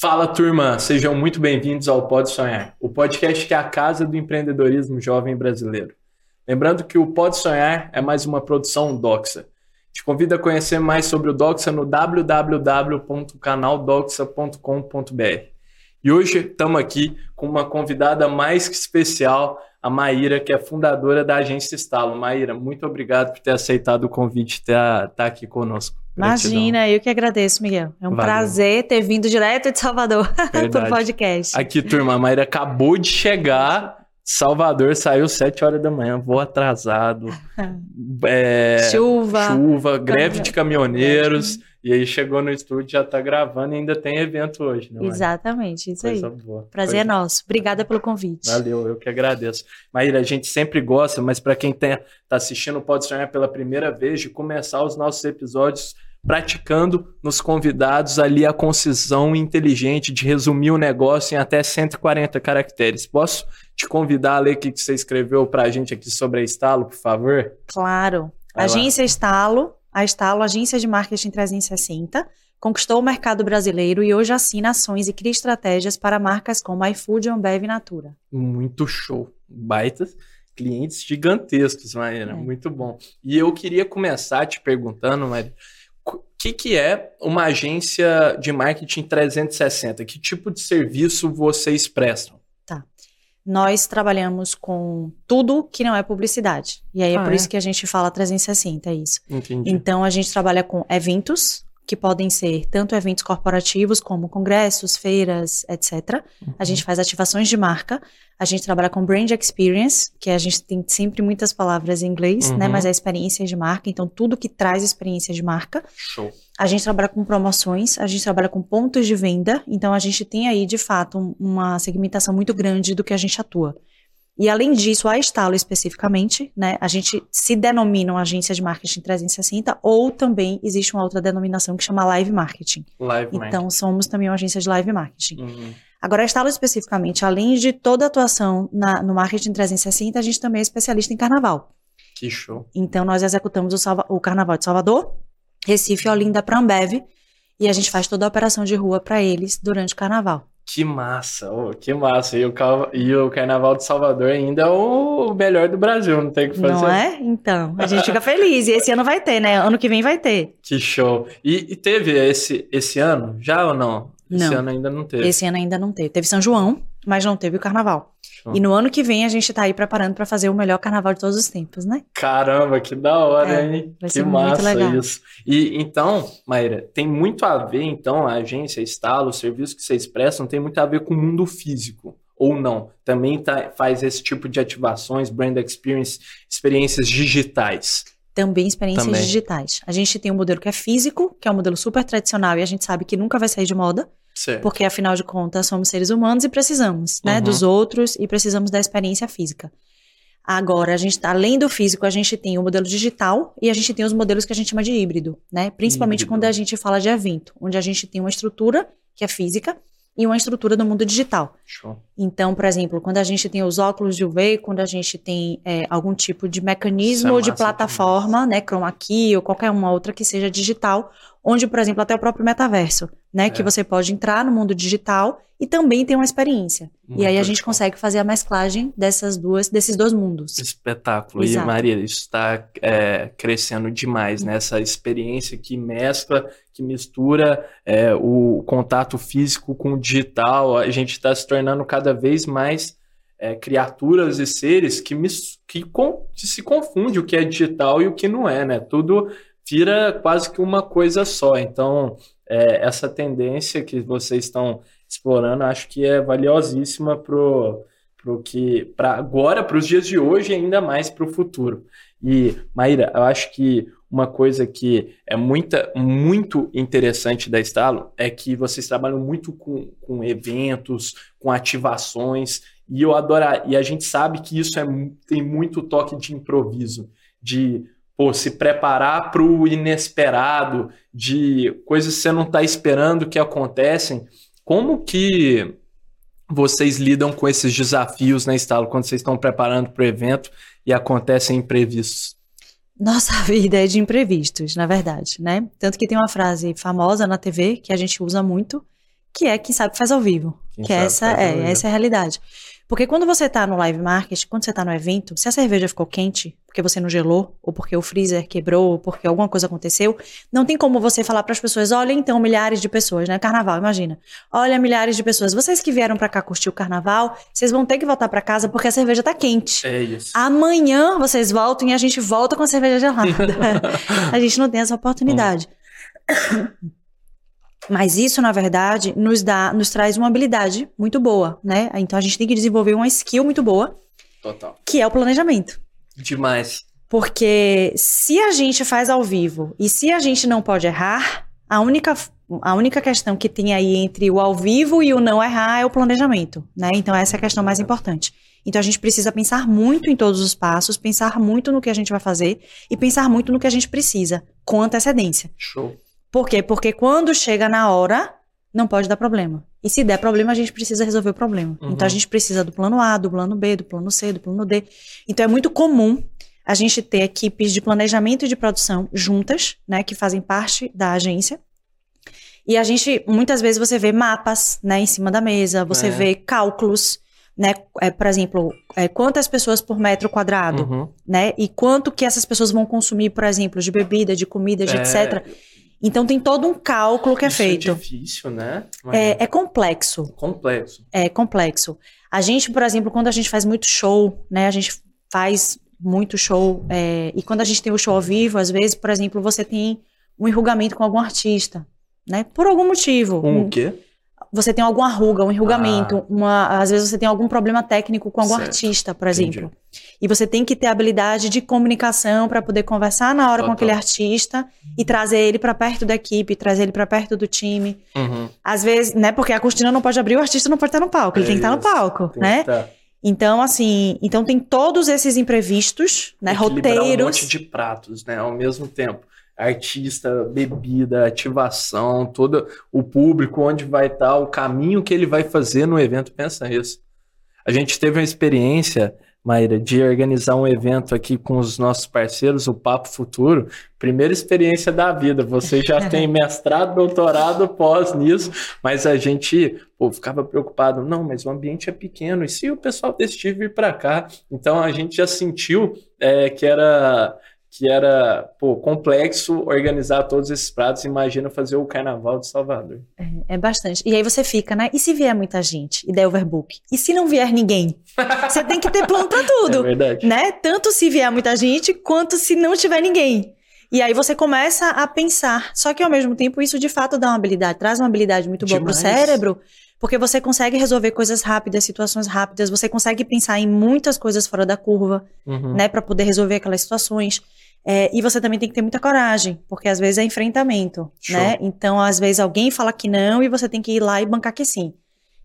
Fala turma, sejam muito bem-vindos ao Pode Sonhar, o podcast que é a casa do empreendedorismo jovem brasileiro. Lembrando que o Pode Sonhar é mais uma produção Doxa. Te convido a conhecer mais sobre o Doxa no www.canaldoxa.com.br. E hoje estamos aqui com uma convidada mais que especial, a Maíra, que é fundadora da agência Estalo. Maíra, muito obrigado por ter aceitado o convite e estar tá aqui conosco. Imagina, Gratidão. eu que agradeço, Miguel. É um Valeu. prazer ter vindo direto de Salvador para o podcast. Aqui, turma, a Maíra acabou de chegar. Salvador saiu 7 horas da manhã, vou atrasado. É, chuva. Chuva, greve de caminhoneiros. E aí chegou no estúdio, já tá gravando e ainda tem evento hoje, né? Exatamente, isso Coisa aí. Boa. Prazer é nosso. Obrigada pelo convite. Valeu, eu que agradeço. Maíra, a gente sempre gosta, mas para quem tá assistindo Pode Sonhar pela primeira vez, de começar os nossos episódios praticando nos convidados ali a concisão inteligente de resumir o negócio em até 140 caracteres. Posso te convidar a ler o que você escreveu para a gente aqui sobre a Estalo, por favor? Claro. Vai Agência lá. Estalo, a Estalo, agência de marketing 360, conquistou o mercado brasileiro e hoje assina ações e cria estratégias para marcas como iFood, Ambev e Natura. Muito show. Baitas clientes gigantescos, Maíra. É. Muito bom. E eu queria começar te perguntando, Maíra, que, que é uma agência de marketing 360? Que tipo de serviço vocês prestam? Tá. Nós trabalhamos com tudo que não é publicidade. E aí é ah, é por é? isso que a gente fala 360, é isso. Entendi. Então a gente trabalha com eventos, que podem ser tanto eventos corporativos como congressos, feiras, etc. Uhum. A gente faz ativações de marca, a gente trabalha com brand experience, que a gente tem sempre muitas palavras em inglês, né, uhum. né, mas é experiência de marca, então tudo que traz experiência de marca. Show. A gente trabalha com promoções, a gente trabalha com pontos de venda, então a gente tem aí de fato uma segmentação muito grande do que a gente atua. E além disso, a Estalo especificamente, né, a gente se denomina uma agência de marketing 360 ou também existe uma outra denominação que chama live marketing. Live então, marketing. somos também uma agência de live marketing. Uhum. Agora, a Estalo especificamente, além de toda a atuação na, no marketing 360, a gente também é especialista em carnaval. Que show. Então, nós executamos o, Salva o carnaval de Salvador, Recife, Olinda, Prambev, e a gente faz toda a operação de rua para eles durante o carnaval. Que massa, oh, que massa. E o, e o Carnaval de Salvador ainda é o melhor do Brasil, não tem o que fazer. Não é? Então, a gente fica feliz. E esse ano vai ter, né? Ano que vem vai ter. Que show. E, e teve esse, esse ano, já ou não? Esse não. ano ainda não teve. Esse ano ainda não teve. Teve São João, mas não teve o carnaval. E no ano que vem a gente tá aí preparando para fazer o melhor carnaval de todos os tempos, né? Caramba, que da hora, é, hein? Vai que massa isso. E então, Maíra, tem muito a ver, então, a agência, estalo, o serviço que vocês prestam, tem muito a ver com o mundo físico. Ou não? Também tá, faz esse tipo de ativações, brand experience, experiências digitais também experiências também. digitais. A gente tem um modelo que é físico, que é um modelo super tradicional e a gente sabe que nunca vai sair de moda. Certo. Porque, afinal de contas, somos seres humanos e precisamos, né, uhum. dos outros e precisamos da experiência física. Agora, a gente, além do físico, a gente tem o modelo digital e a gente tem os modelos que a gente chama de híbrido, né? Principalmente híbrido. quando a gente fala de evento, onde a gente tem uma estrutura que é física e uma estrutura do mundo digital. Show. Então, por exemplo, quando a gente tem os óculos de UV, quando a gente tem é, algum tipo de mecanismo é de plataforma, né, chroma key ou qualquer uma outra que seja digital, onde, por exemplo, até o próprio metaverso, né, é. que você pode entrar no mundo digital e também ter uma experiência. Muito e aí a gente consegue fazer a mesclagem dessas duas, desses dois mundos. Espetáculo. Exato. E Maria, isso está é, crescendo demais, né? Essa experiência que mescla, que mistura é, o contato físico com o digital. A gente está se tornando cada vez mais é, criaturas e seres que, mis, que, com, que se confunde o que é digital e o que não é, né? Tudo vira quase que uma coisa só. Então, é, essa tendência que vocês estão explorando, acho que é valiosíssima pro, pro que para agora, para os dias de hoje e ainda mais para o futuro. E Maíra, eu acho que uma coisa que é muita, muito interessante da Estalo é que vocês trabalham muito com, com eventos, com ativações, e eu adoro, e a gente sabe que isso é, tem muito toque de improviso, de pô, se preparar para o inesperado, de coisas que você não está esperando que acontecem. Como que vocês lidam com esses desafios na Estalo quando vocês estão preparando para o evento e acontecem imprevistos? Nossa vida é de imprevistos, na verdade, né? Tanto que tem uma frase famosa na TV que a gente usa muito, que é quem sabe faz ao vivo. Quem que essa é, essa é a realidade. Porque quando você está no live market, quando você está no evento, se a cerveja ficou quente, porque você não gelou, ou porque o freezer quebrou, ou porque alguma coisa aconteceu, não tem como você falar para as pessoas: olha, então, milhares de pessoas, né? Carnaval, imagina. Olha, milhares de pessoas. Vocês que vieram para cá curtir o carnaval, vocês vão ter que voltar para casa porque a cerveja tá quente. É isso. Amanhã vocês voltam e a gente volta com a cerveja gelada. a gente não tem essa oportunidade. Hum. Mas isso, na verdade, nos dá, nos traz uma habilidade muito boa, né? Então a gente tem que desenvolver uma skill muito boa. Total. Que é o planejamento. Demais. Porque se a gente faz ao vivo e se a gente não pode errar, a única, a única questão que tem aí entre o ao vivo e o não errar é o planejamento, né? Então essa é a questão mais importante. Então a gente precisa pensar muito em todos os passos, pensar muito no que a gente vai fazer e pensar muito no que a gente precisa, com antecedência. Show. Por quê? Porque quando chega na hora, não pode dar problema. E se der problema, a gente precisa resolver o problema. Uhum. Então a gente precisa do plano A, do plano B, do plano C, do plano D. Então é muito comum a gente ter equipes de planejamento e de produção juntas, né, que fazem parte da agência. E a gente, muitas vezes você vê mapas, né, em cima da mesa, você é. vê cálculos, né, é, por exemplo, é, quantas pessoas por metro quadrado, uhum. né, e quanto que essas pessoas vão consumir, por exemplo, de bebida, de comida, de é. etc. Então tem todo um cálculo que é Isso é feito. É difícil, né? É, é, complexo. Complexo. É complexo. A gente, por exemplo, quando a gente faz muito show, né? A gente faz muito show. É, e quando a gente tem o show ao vivo, às vezes, por exemplo, você tem um enrugamento com algum artista, né? Por algum motivo. Um o quê? Você tem alguma ruga, um enrugamento, ah. uma, às vezes você tem algum problema técnico com algum certo. artista, por exemplo. Entendi. E você tem que ter habilidade de comunicação para poder conversar na hora Total. com aquele artista e trazer ele para perto da equipe, trazer ele para perto do time. Uhum. Às vezes, né, porque a cortina não pode abrir, o artista não pode estar no palco, ele é tem que estar no palco, tem né? Então, assim, então tem todos esses imprevistos, né, roteiros. um monte de pratos, né, ao mesmo tempo artista, bebida, ativação, todo o público, onde vai estar, o caminho que ele vai fazer no evento. Pensa nisso. A gente teve uma experiência, Maíra, de organizar um evento aqui com os nossos parceiros, o Papo Futuro. Primeira experiência da vida. Você já tem mestrado, doutorado, pós nisso, mas a gente pô, ficava preocupado. Não, mas o ambiente é pequeno. E se o pessoal decidir vir para cá? Então a gente já sentiu é, que era que era pô, complexo organizar todos esses pratos. Imagina fazer o Carnaval de Salvador. É, é, bastante. E aí você fica, né? E se vier muita gente e der overbook? E se não vier ninguém? Você tem que ter plano pra tudo. É verdade. Né? Tanto se vier muita gente, quanto se não tiver ninguém. E aí você começa a pensar. Só que ao mesmo tempo, isso de fato dá uma habilidade, traz uma habilidade muito boa Demais. pro cérebro. Porque você consegue resolver coisas rápidas, situações rápidas, você consegue pensar em muitas coisas fora da curva, uhum. né, para poder resolver aquelas situações. É, e você também tem que ter muita coragem, porque às vezes é enfrentamento, Show. né? Então, às vezes alguém fala que não e você tem que ir lá e bancar que sim.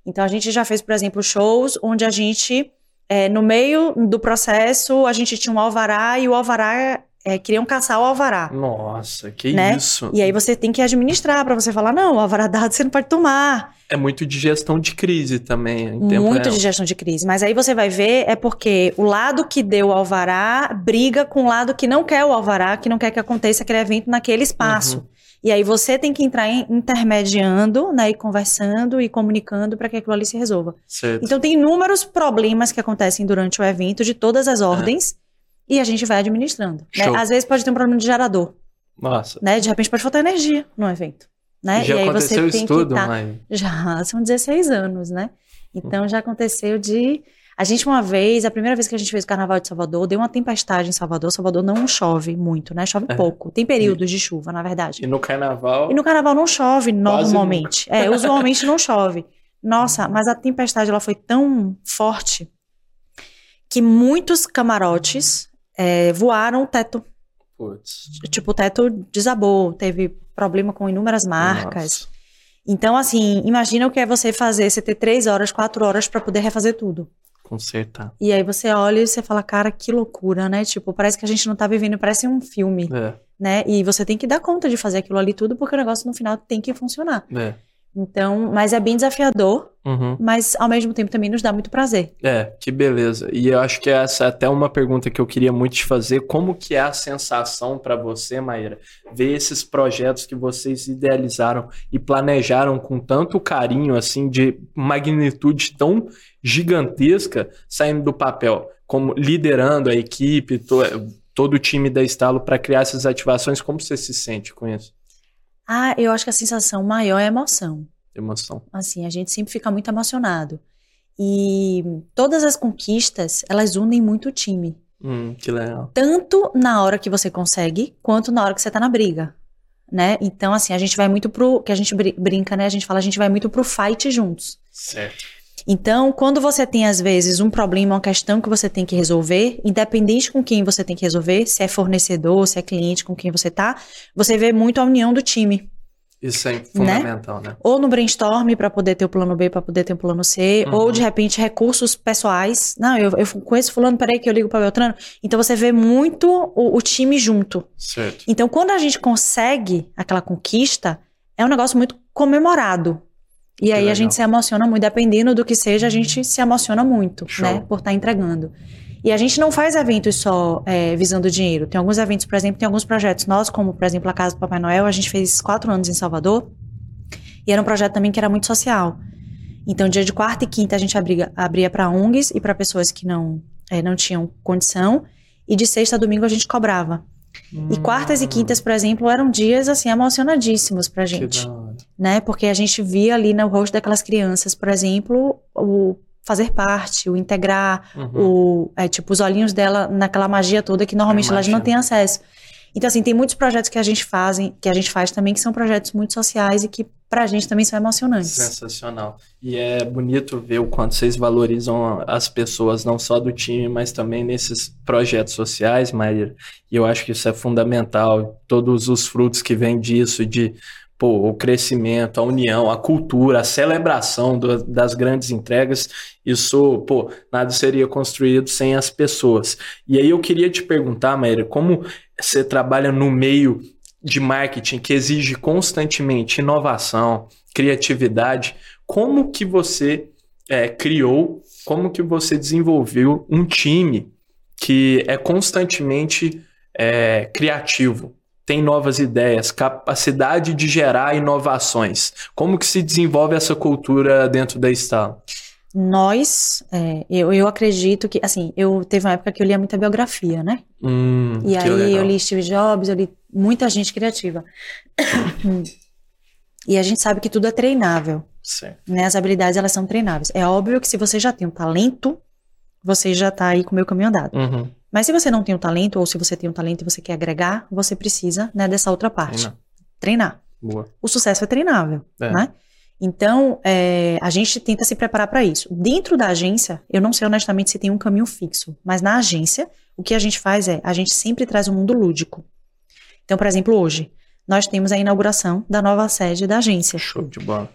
Então, a gente já fez, por exemplo, shows onde a gente, é, no meio do processo, a gente tinha um alvará e o alvará é, queriam caçar o alvará. Nossa, que né? isso. E aí você tem que administrar para você falar, não, o alvará dado você não pode tomar. É muito de gestão de crise também. muito de gestão de crise. Mas aí você vai ver, é porque o lado que deu o alvará briga com o lado que não quer o alvará, que não quer que aconteça aquele evento naquele espaço. Uhum. E aí você tem que entrar intermediando, né, e conversando e comunicando para que aquilo ali se resolva. Certo. Então tem inúmeros problemas que acontecem durante o evento de todas as ordens. É e a gente vai administrando. Né? Às vezes pode ter um problema de gerador. Nossa. Né? De repente pode faltar energia no evento. Né? Já e aí aconteceu você isso tudo, tá... mãe? Já, são 16 anos, né? Então já aconteceu de. A gente, uma vez, a primeira vez que a gente fez o Carnaval de Salvador, deu uma tempestade em Salvador. Salvador não chove muito, né? Chove é. pouco. Tem períodos de chuva, na verdade. E no Carnaval. E no Carnaval não chove normalmente. É, usualmente não chove. Nossa, mas a tempestade ela foi tão forte que muitos camarotes é, voaram o teto. Puts. Tipo, o teto desabou, teve problema com inúmeras marcas. Nossa. Então, assim, imagina o que é você fazer, você ter três horas, quatro horas para poder refazer tudo. Consertar. E aí você olha e você fala, cara, que loucura, né? Tipo, parece que a gente não tá vivendo, parece um filme. É. Né? E você tem que dar conta de fazer aquilo ali tudo, porque o negócio no final tem que funcionar. É. Então, mas é bem desafiador, Uhum. mas ao mesmo tempo também nos dá muito prazer. É, que beleza. E eu acho que essa é até uma pergunta que eu queria muito te fazer. Como que é a sensação para você, Maíra, ver esses projetos que vocês idealizaram e planejaram com tanto carinho, assim, de magnitude tão gigantesca, saindo do papel, como liderando a equipe, to- todo o time da Estalo para criar essas ativações? Como você se sente com isso? Ah, eu acho que a sensação maior é a emoção. Emoção. Assim, a gente sempre fica muito emocionado. E todas as conquistas, elas unem muito o time. Hum, que legal. Tanto na hora que você consegue, quanto na hora que você tá na briga. Né? Então, assim, a gente vai muito pro. Que a gente bri- brinca, né? A gente fala, a gente vai muito pro fight juntos. Certo. Então, quando você tem, às vezes, um problema, uma questão que você tem que resolver, independente com quem você tem que resolver, se é fornecedor, se é cliente com quem você tá, você vê muito a união do time. Isso é fundamental, né? Ou no brainstorm para poder ter o plano B, para poder ter o plano C, Uhum. ou de repente recursos pessoais. Não, eu, eu conheço fulano, peraí que eu ligo para Beltrano. Então você vê muito o, o time junto. Certo. Então quando a gente consegue aquela conquista, é um negócio muito comemorado. E aí legal. a gente se emociona muito, dependendo do que seja, a gente se emociona muito, Show. né? Por estar entregando. E a gente não faz eventos só é, visando dinheiro. Tem alguns eventos, por exemplo, tem alguns projetos nossos, como por exemplo a Casa do Papai Noel, a gente fez quatro anos em Salvador. E era um projeto também que era muito social. Então, dia de quarta e quinta a gente abria, abria para ONGs e para pessoas que não, é, não tinham condição. E de sexta a domingo a gente cobrava. E quartas e quintas, por exemplo, eram dias assim emocionadíssimos pra Que gente, hora. Né? Porque a gente via ali no rosto daquelas crianças, por exemplo, o fazer parte, o integrar, Uhum. o é, tipo os olhinhos dela naquela magia toda que normalmente elas não têm acesso. Então assim, tem muitos projetos que a gente fazem, que a gente faz também que são projetos muito sociais e que pra gente também são emocionantes. Sensacional. E é bonito ver o quanto vocês valorizam as pessoas, não só do time, mas também nesses projetos sociais, Maíra. E eu acho que isso é fundamental. Todos os frutos que vêm disso, de pô, o crescimento, a união, a cultura, a celebração do- das grandes entregas, isso, pô, nada seria construído sem as pessoas. E aí eu queria te perguntar, Maíra, como você trabalha no meio de marketing que exige constantemente inovação, criatividade, como que você é, criou, como que você desenvolveu um time que é constantemente é, criativo, tem novas ideias, capacidade de gerar inovações. Como que se desenvolve essa cultura dentro da Estalo? Nós, é, eu, eu acredito que, assim, eu teve uma época que eu lia muita biografia, né? Hum, E aí legal. eu li Steve Jobs, eu li muita gente criativa. e a gente sabe que tudo é treinável, Certo. né? As habilidades, elas são treináveis. É óbvio que se você já tem um talento, você já tá aí com o meu caminho andado. Uhum. Mas se você não tem um talento, ou se você tem um talento e você quer agregar, você precisa, né, dessa outra parte. Treinar. Treinar. Boa. O sucesso é treinável, É. né? Então, é, a gente tenta se preparar para isso. Dentro da agência, eu não sei honestamente se tem um caminho fixo, mas na agência, o que a gente faz é, a gente sempre traz um mundo lúdico. Então, por exemplo, hoje, nós temos a inauguração da nova sede da agência. Show de bola.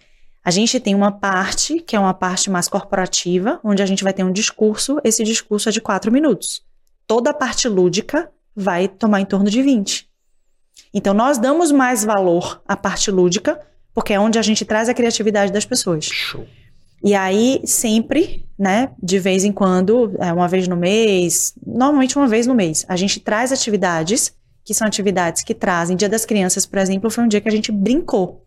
A gente tem uma parte, que é uma parte mais corporativa, onde a gente vai ter um discurso, esse discurso é de quatro minutos. Toda a parte lúdica vai tomar em torno de 20. Então, nós damos mais valor à parte lúdica, porque é onde a gente traz a criatividade das pessoas. Show. E aí, sempre, né, de vez em quando, é, uma vez no mês, normalmente uma vez no mês, a gente traz atividades, que são atividades que trazem. Dia das Crianças, por exemplo, foi um dia que a gente brincou.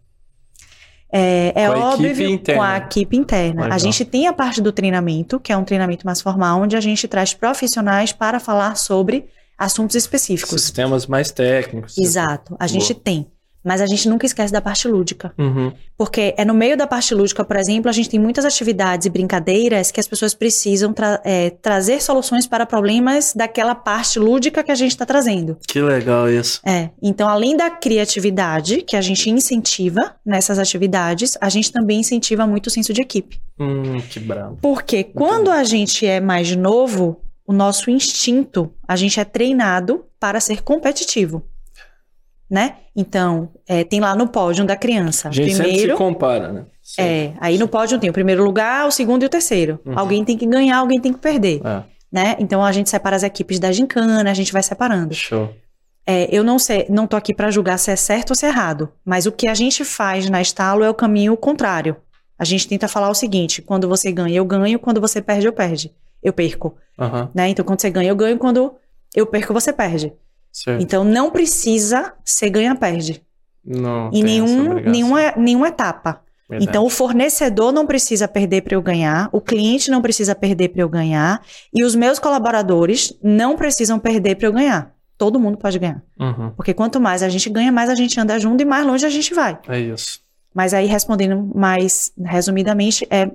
É, é Com óbvio, com a equipe interna. Legal. A gente tem a parte do treinamento, que é um treinamento mais formal, onde a gente traz profissionais para falar sobre assuntos específicos. Sistemas mais técnicos. Exato, a gente tem. Mas a gente nunca esquece da parte lúdica. Uhum. Porque é no meio da parte lúdica, por exemplo, a gente tem muitas atividades e brincadeiras que as pessoas precisam tra- é, trazer soluções para problemas daquela parte lúdica que a gente está trazendo. Que legal isso. É, então além da criatividade que a gente incentiva nessas atividades, a gente também incentiva muito o senso de equipe. Hum, que brabo. Porque quando a gente é mais novo, o nosso instinto, a gente é treinado para ser competitivo. Né? Então, é, tem lá no pódio da criança. A gente sempre Primeiro, se compara, né? Sempre. é, aí no pódio tem o primeiro lugar, o segundo e o terceiro. Uhum. Alguém tem que ganhar, alguém tem que perder, É, né? Então a gente separa as equipes da gincana, a gente vai separando. show. é, eu não sei, não tô aqui para julgar se é certo ou se é errado, mas o que a gente faz na Estalo é o caminho contrário. A gente tenta falar o seguinte: quando você ganha, eu ganho, quando você perde, eu perde. Eu perco. Uhum. Né? Então, quando você ganha, eu ganho, quando eu perco, você perde. Certo. Então, não precisa ser ganha-perde. Não Em nenhum, nenhuma, nenhuma etapa. Verdade. Então, o fornecedor não precisa perder para eu ganhar, o cliente não precisa perder para eu ganhar, e os meus colaboradores não precisam perder para eu ganhar. Todo mundo pode ganhar. Uhum. Porque quanto mais a gente ganha, mais a gente anda junto e mais longe a gente vai. É isso. Mas aí, respondendo mais resumidamente, é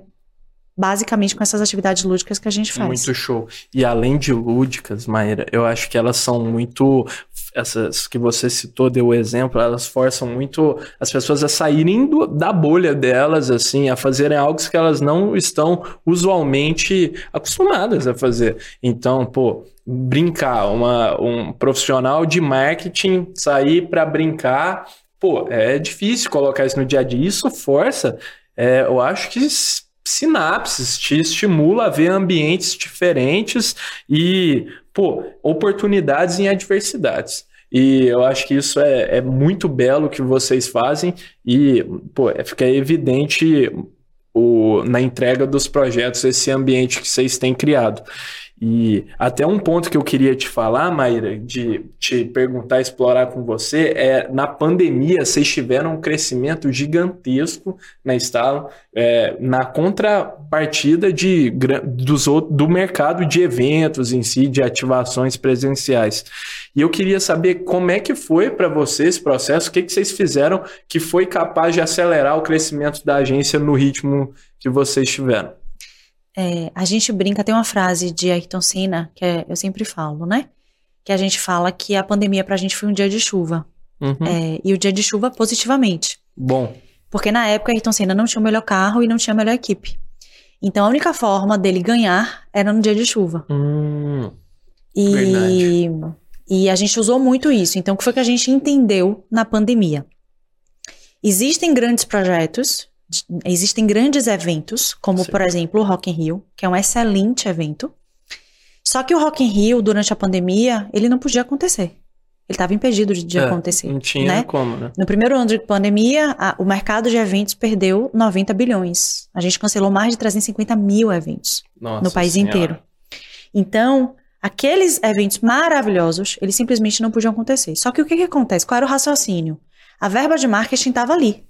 basicamente com essas atividades lúdicas que a gente faz. Muito show. E além de lúdicas, Maíra, eu acho que elas são muito. Essas que você citou, deu o exemplo, elas forçam muito as pessoas a saírem do- da bolha delas, assim, a fazerem algo que elas não estão usualmente acostumadas a fazer. Então, pô, brincar, uma, um profissional de marketing sair para brincar, pô, é difícil colocar isso no dia a dia. Isso força, é, eu acho que sinapses, te estimula a ver ambientes diferentes e, pô, oportunidades em adversidades. E eu acho que isso é, é muito belo que vocês fazem e, pô, é- fica evidente o, na entrega dos projetos esse ambiente que vocês têm criado. E até um ponto que eu queria te falar, Maíra, de te perguntar, explorar com você, é na pandemia vocês tiveram um crescimento gigantesco na Estalo, é, na contrapartida de, dos, do mercado de eventos em si, de ativações presenciais. E eu queria saber como é que foi para você esse processo, o que, que vocês fizeram que foi capaz de acelerar o crescimento da agência no ritmo que vocês tiveram. É, a gente brinca, tem uma frase de Ayrton Senna, que é- eu sempre falo, né? Que a gente fala que a pandemia pra gente foi um dia de chuva. Uhum. É, e o dia de chuva positivamente. Bom, Porque na época Ayrton Senna não tinha o melhor carro e não tinha a melhor equipe. Então a única forma dele ganhar era no dia de chuva. hum, E, Verdade. e a gente usou muito isso. Então, o que foi que a gente entendeu na pandemia? Existem grandes projetos, existem grandes eventos, como, Sim. por exemplo, o Rock in Rio, que é um excelente evento. Só que o Rock in Rio, durante a pandemia, ele não podia acontecer. Ele estava impedido de, de é, acontecer. não tinha né? como, né? No primeiro ano de pandemia, a- o mercado de eventos perdeu 90 bilhões. A gente cancelou mais de 350 mil eventos Nossa no país Senhora. inteiro. Então, aqueles eventos maravilhosos, eles simplesmente não podiam acontecer. Só que o que, que acontece? Qual era o raciocínio? A verba de marketing estava ali.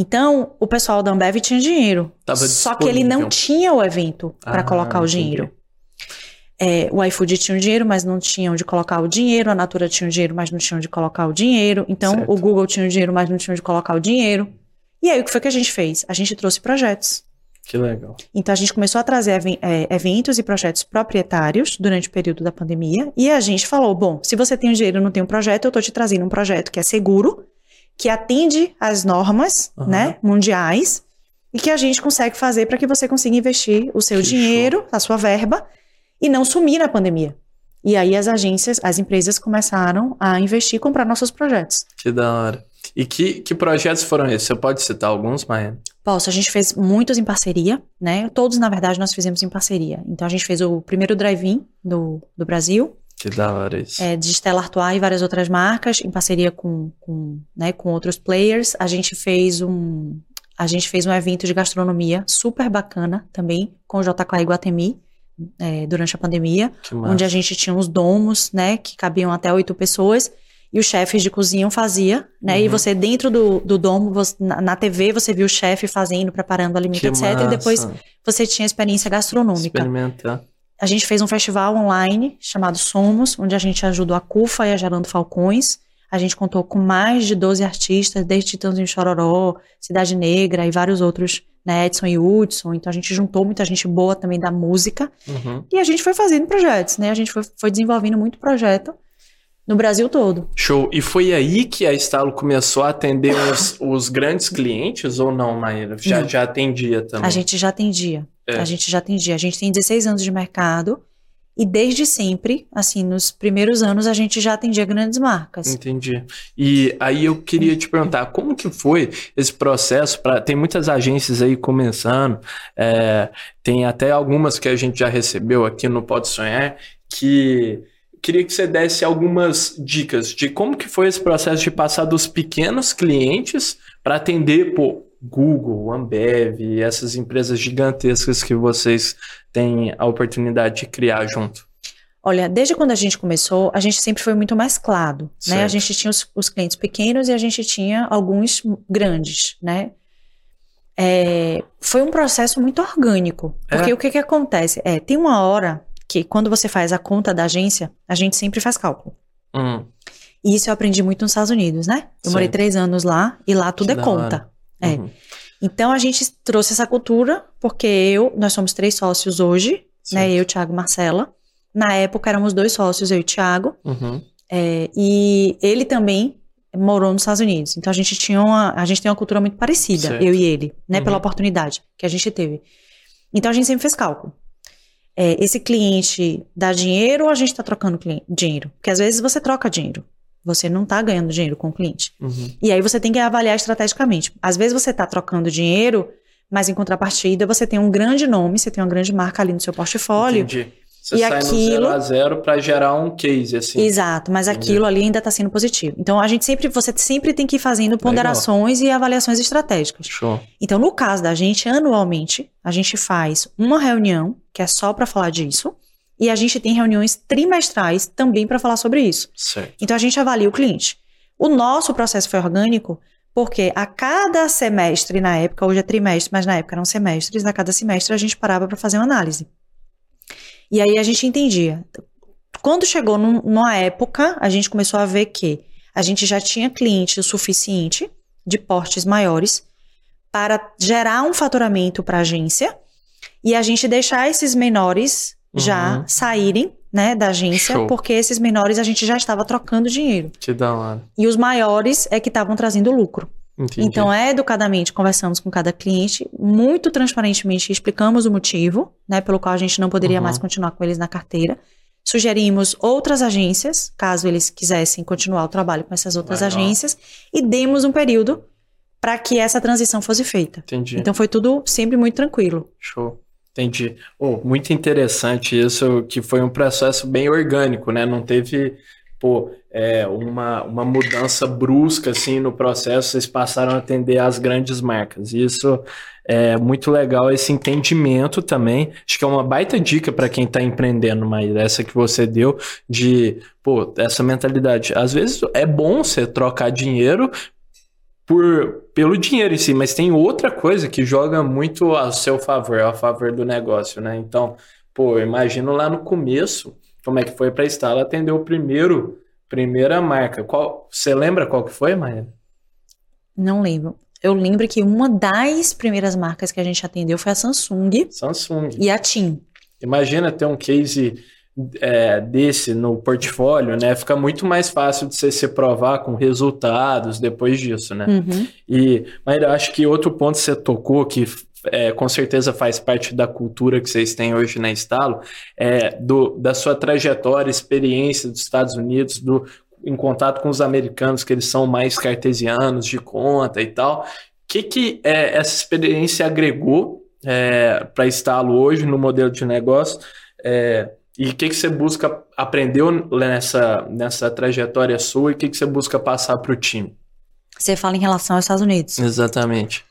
Então, o pessoal da Ambev tinha dinheiro. Tava só que ele não tinha o evento para Ah, colocar o dinheiro. É, o iFood tinha o dinheiro, mas não tinha onde colocar o dinheiro. A Natura tinha o dinheiro, mas não tinha onde colocar o dinheiro. Então, Certo. o Google tinha o dinheiro, mas não tinha onde colocar o dinheiro. E aí, o que foi que a gente fez? A gente trouxe projetos. Que legal. Então a gente começou a trazer eh, eventos e projetos proprietários durante o período da pandemia e a gente falou: bom, se você tem um dinheiro e não tem um projeto, eu estou te trazendo um projeto que é seguro, que atende às normas Aham. né, mundiais e que a gente consegue fazer para que você consiga investir o seu Que dinheiro, a sua verba e não sumir na pandemia. E aí as agências, as empresas começaram a investir e comprar nossos projetos. Que da hora. E que, que projetos foram esses? Você pode citar alguns, Maia? Posso, a gente fez muitos em parceria, né? Todos, na verdade, nós fizemos em parceria. Então, a gente fez o primeiro drive-in do, do Brasil, Que da hora isso. é, de Stella Artois e várias outras marcas, em parceria com, com, né, com outros players. A gente fez um. A gente fez um evento de gastronomia super bacana também, com o JK Iguatemi, é, durante a pandemia, massa. onde a gente tinha os domos, né, que cabiam até oito pessoas, e os chefes de cozinha fazia, né, e Uhum. você dentro do, do domo, você- na, na TV, você viu o chefe fazendo, preparando o alimento, Que etc, e depois massa. você tinha experiência gastronômica. Experimentar. A gente fez um festival online chamado Somos, onde a gente ajudou a CUFA e a Gerando Falcões. A gente contou com mais de 12 artistas, desde Titãs em Chororó, Cidade Negra e vários outros, né, Edson e Hudson. Então a gente juntou muita gente boa também da música. Uhum. E a gente foi fazendo projetos, né? A gente foi, foi desenvolvendo muito projeto no Brasil todo. Show. E foi aí que a Estalo começou a atender os, os grandes clientes ou não, Maíra? Já, Não. já atendia também. A gente já atendia. É. A gente já atendia. A gente tem 16 anos de mercado. E desde sempre, assim, nos primeiros anos, a gente já atendia grandes marcas. Entendi. E aí eu queria te perguntar, como que foi esse processo? Tem muitas agências aí começando, é, tem até algumas que a gente já recebeu aqui no Pode Sonhar, que queria que você desse algumas dicas de como que foi esse processo de passar dos pequenos clientes para atender, pô, Google, Ambev, essas empresas gigantescas que vocês têm a oportunidade de criar junto. Olha, desde quando a gente começou, a gente sempre foi muito mais claro, né? A gente tinha os, os, clientes pequenos e a gente tinha alguns grandes, né? É, foi um processo muito orgânico, porque é. o que que acontece? É, tem uma hora que quando você faz a conta da agência, a gente sempre faz cálculo. Hum. E isso eu aprendi muito nos Estados Unidos, né? Eu Sim. morei três anos lá e lá tudo que é conta. É. Uhum. Então a gente trouxe essa cultura porque eu, nós somos três sócios hoje, Sim. né? Eu, Thiago, Marcela. Na época éramos dois sócios, eu e o Thiago. Uhum. É, e ele também morou nos Estados Unidos. Então a gente tinha uma, a gente tem uma cultura muito parecida, certo. eu e ele, né? Uhum. Pela oportunidade que a gente teve. Então a gente sempre fez cálculo é, esse cliente dá dinheiro ou a gente está trocando dinheiro? Porque às vezes você troca dinheiro. Você não está ganhando dinheiro com o cliente. Uhum. E aí você tem que avaliar estrategicamente. Às vezes você está trocando dinheiro, mas em contrapartida você tem um grande nome, você tem uma grande marca ali no seu portfólio. Entendi. Você e sai aquilo... no zero a zero para gerar um case, assim. Exato, mas Entendi. aquilo ali ainda está sendo positivo. Então a gente sempre, você sempre tem que ir fazendo ponderações Legal. e avaliações estratégicas. Show. Então, no caso da gente, anualmente, a gente faz uma reunião, que é só para falar disso, e a gente tem reuniões trimestrais também para falar sobre isso. Certo. Então a gente avalia o cliente. O nosso processo foi orgânico porque a cada semestre, na época, hoje é trimestre, mas na época eram semestres, a cada semestre a gente parava para fazer uma análise. E aí a gente entendia. Quando chegou num, numa época, a gente começou a ver que a gente já tinha cliente o suficiente de portes maiores para gerar um faturamento para a agência e a gente deixar esses menores uhum. já saírem né, da agência, Show. porque esses menores a gente já estava trocando dinheiro. Que da hora. E os maiores é que estavam trazendo lucro. Entendi. Então, é educadamente, conversamos com cada cliente, muito transparentemente explicamos o motivo, né, pelo qual a gente não poderia uhum. mais continuar com eles na carteira. Sugerimos outras agências, caso eles quisessem continuar o trabalho com essas outras Legal. agências, e demos um período para que essa transição fosse feita. Entendi. Então, foi tudo sempre muito tranquilo. Show. Entendi. Oh, muito interessante isso, que foi um processo bem orgânico, né? Não teve pô, é, uma, uma mudança brusca assim no processo, vocês passaram a atender as grandes marcas. Isso é muito legal, esse entendimento também. Acho que é uma baita dica para quem está empreendendo, mas essa que você deu de, pô, essa mentalidade. Às vezes é bom você trocar dinheiro por, pelo dinheiro em si, mas tem outra coisa que joga muito a seu favor, a favor do negócio, né? Então, pô, imagino lá no começo como é que foi para a Stala atender o primeiro primeira marca. Qual você lembra qual que foi, Maia? Não lembro. Eu lembro que uma das primeiras marcas que a gente atendeu foi a Samsung. Samsung. E a TIM. Imagina ter um case é, desse no portfólio, né? Fica muito mais fácil de você se provar com resultados depois disso, né? Uhum. E, mas eu acho que outro ponto que você tocou que é, com certeza faz parte da cultura que vocês têm hoje na Estalo, é, do, da sua trajetória, experiência dos Estados Unidos, do, em contato com os americanos, que eles são mais cartesianos de conta e tal. O que, que é, essa experiência agregou é, para Estalo hoje no modelo de negócio? É, e o que, que você busca, aprendeu nessa, nessa trajetória sua e o que, que você busca passar para o time? Você fala em relação aos Estados Unidos. Exatamente.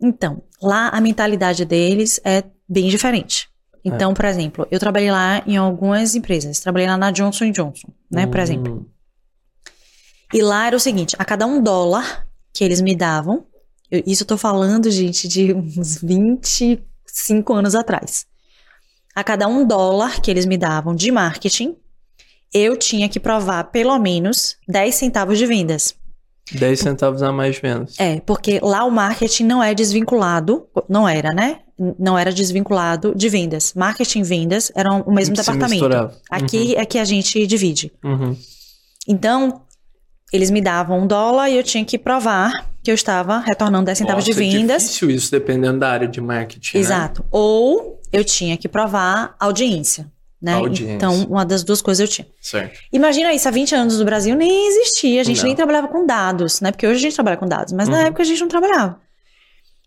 Então, lá a mentalidade deles é bem diferente. Então, é. por exemplo, eu trabalhei lá em algumas empresas. Trabalhei lá na Johnson Johnson, né, por hum. exemplo. E lá era o seguinte, a cada um dólar que eles me davam, eu, isso eu tô falando, gente, de uns 25 anos atrás. A cada um dólar que eles me davam de marketing, eu tinha que provar pelo menos 10 centavos de vendas. 10 centavos a mais menos. É, porque lá o marketing não é desvinculado, não era, né? Não era desvinculado de vendas. Marketing e vendas eram o mesmo Se departamento. Misturava. Aqui uhum. é que a gente divide. Uhum. Então, eles me davam um dólar e eu tinha que provar que eu estava retornando 10 centavos Nossa, de vendas. É difícil isso, dependendo da área de marketing. Né? Exato. Né? Ou eu tinha que provar audiência né? Audiência. Então, uma das duas coisas eu tinha. Certo. Imagina isso, há 20 anos no Brasil nem existia, a gente não. nem trabalhava com dados, né? Porque hoje a gente trabalha com dados, mas uhum. na época a gente não trabalhava.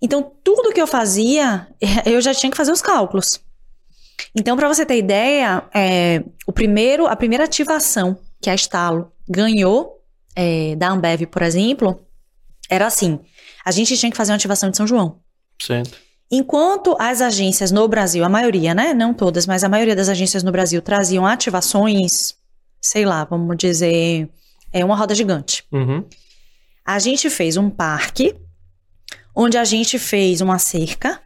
Então, tudo que eu fazia, eu já tinha que fazer os cálculos. Então, para você ter ideia, é, o primeiro, a primeira ativação que a Estalo ganhou é, da Ambev, por exemplo, era assim: a gente tinha que fazer uma ativação de São João. Certo. Enquanto as agências no Brasil, a maioria, né? Não todas, mas a maioria das agências no Brasil traziam ativações, sei lá, vamos dizer, é uma roda gigante. Uhum. A gente fez um parque, onde a gente fez uma cerca,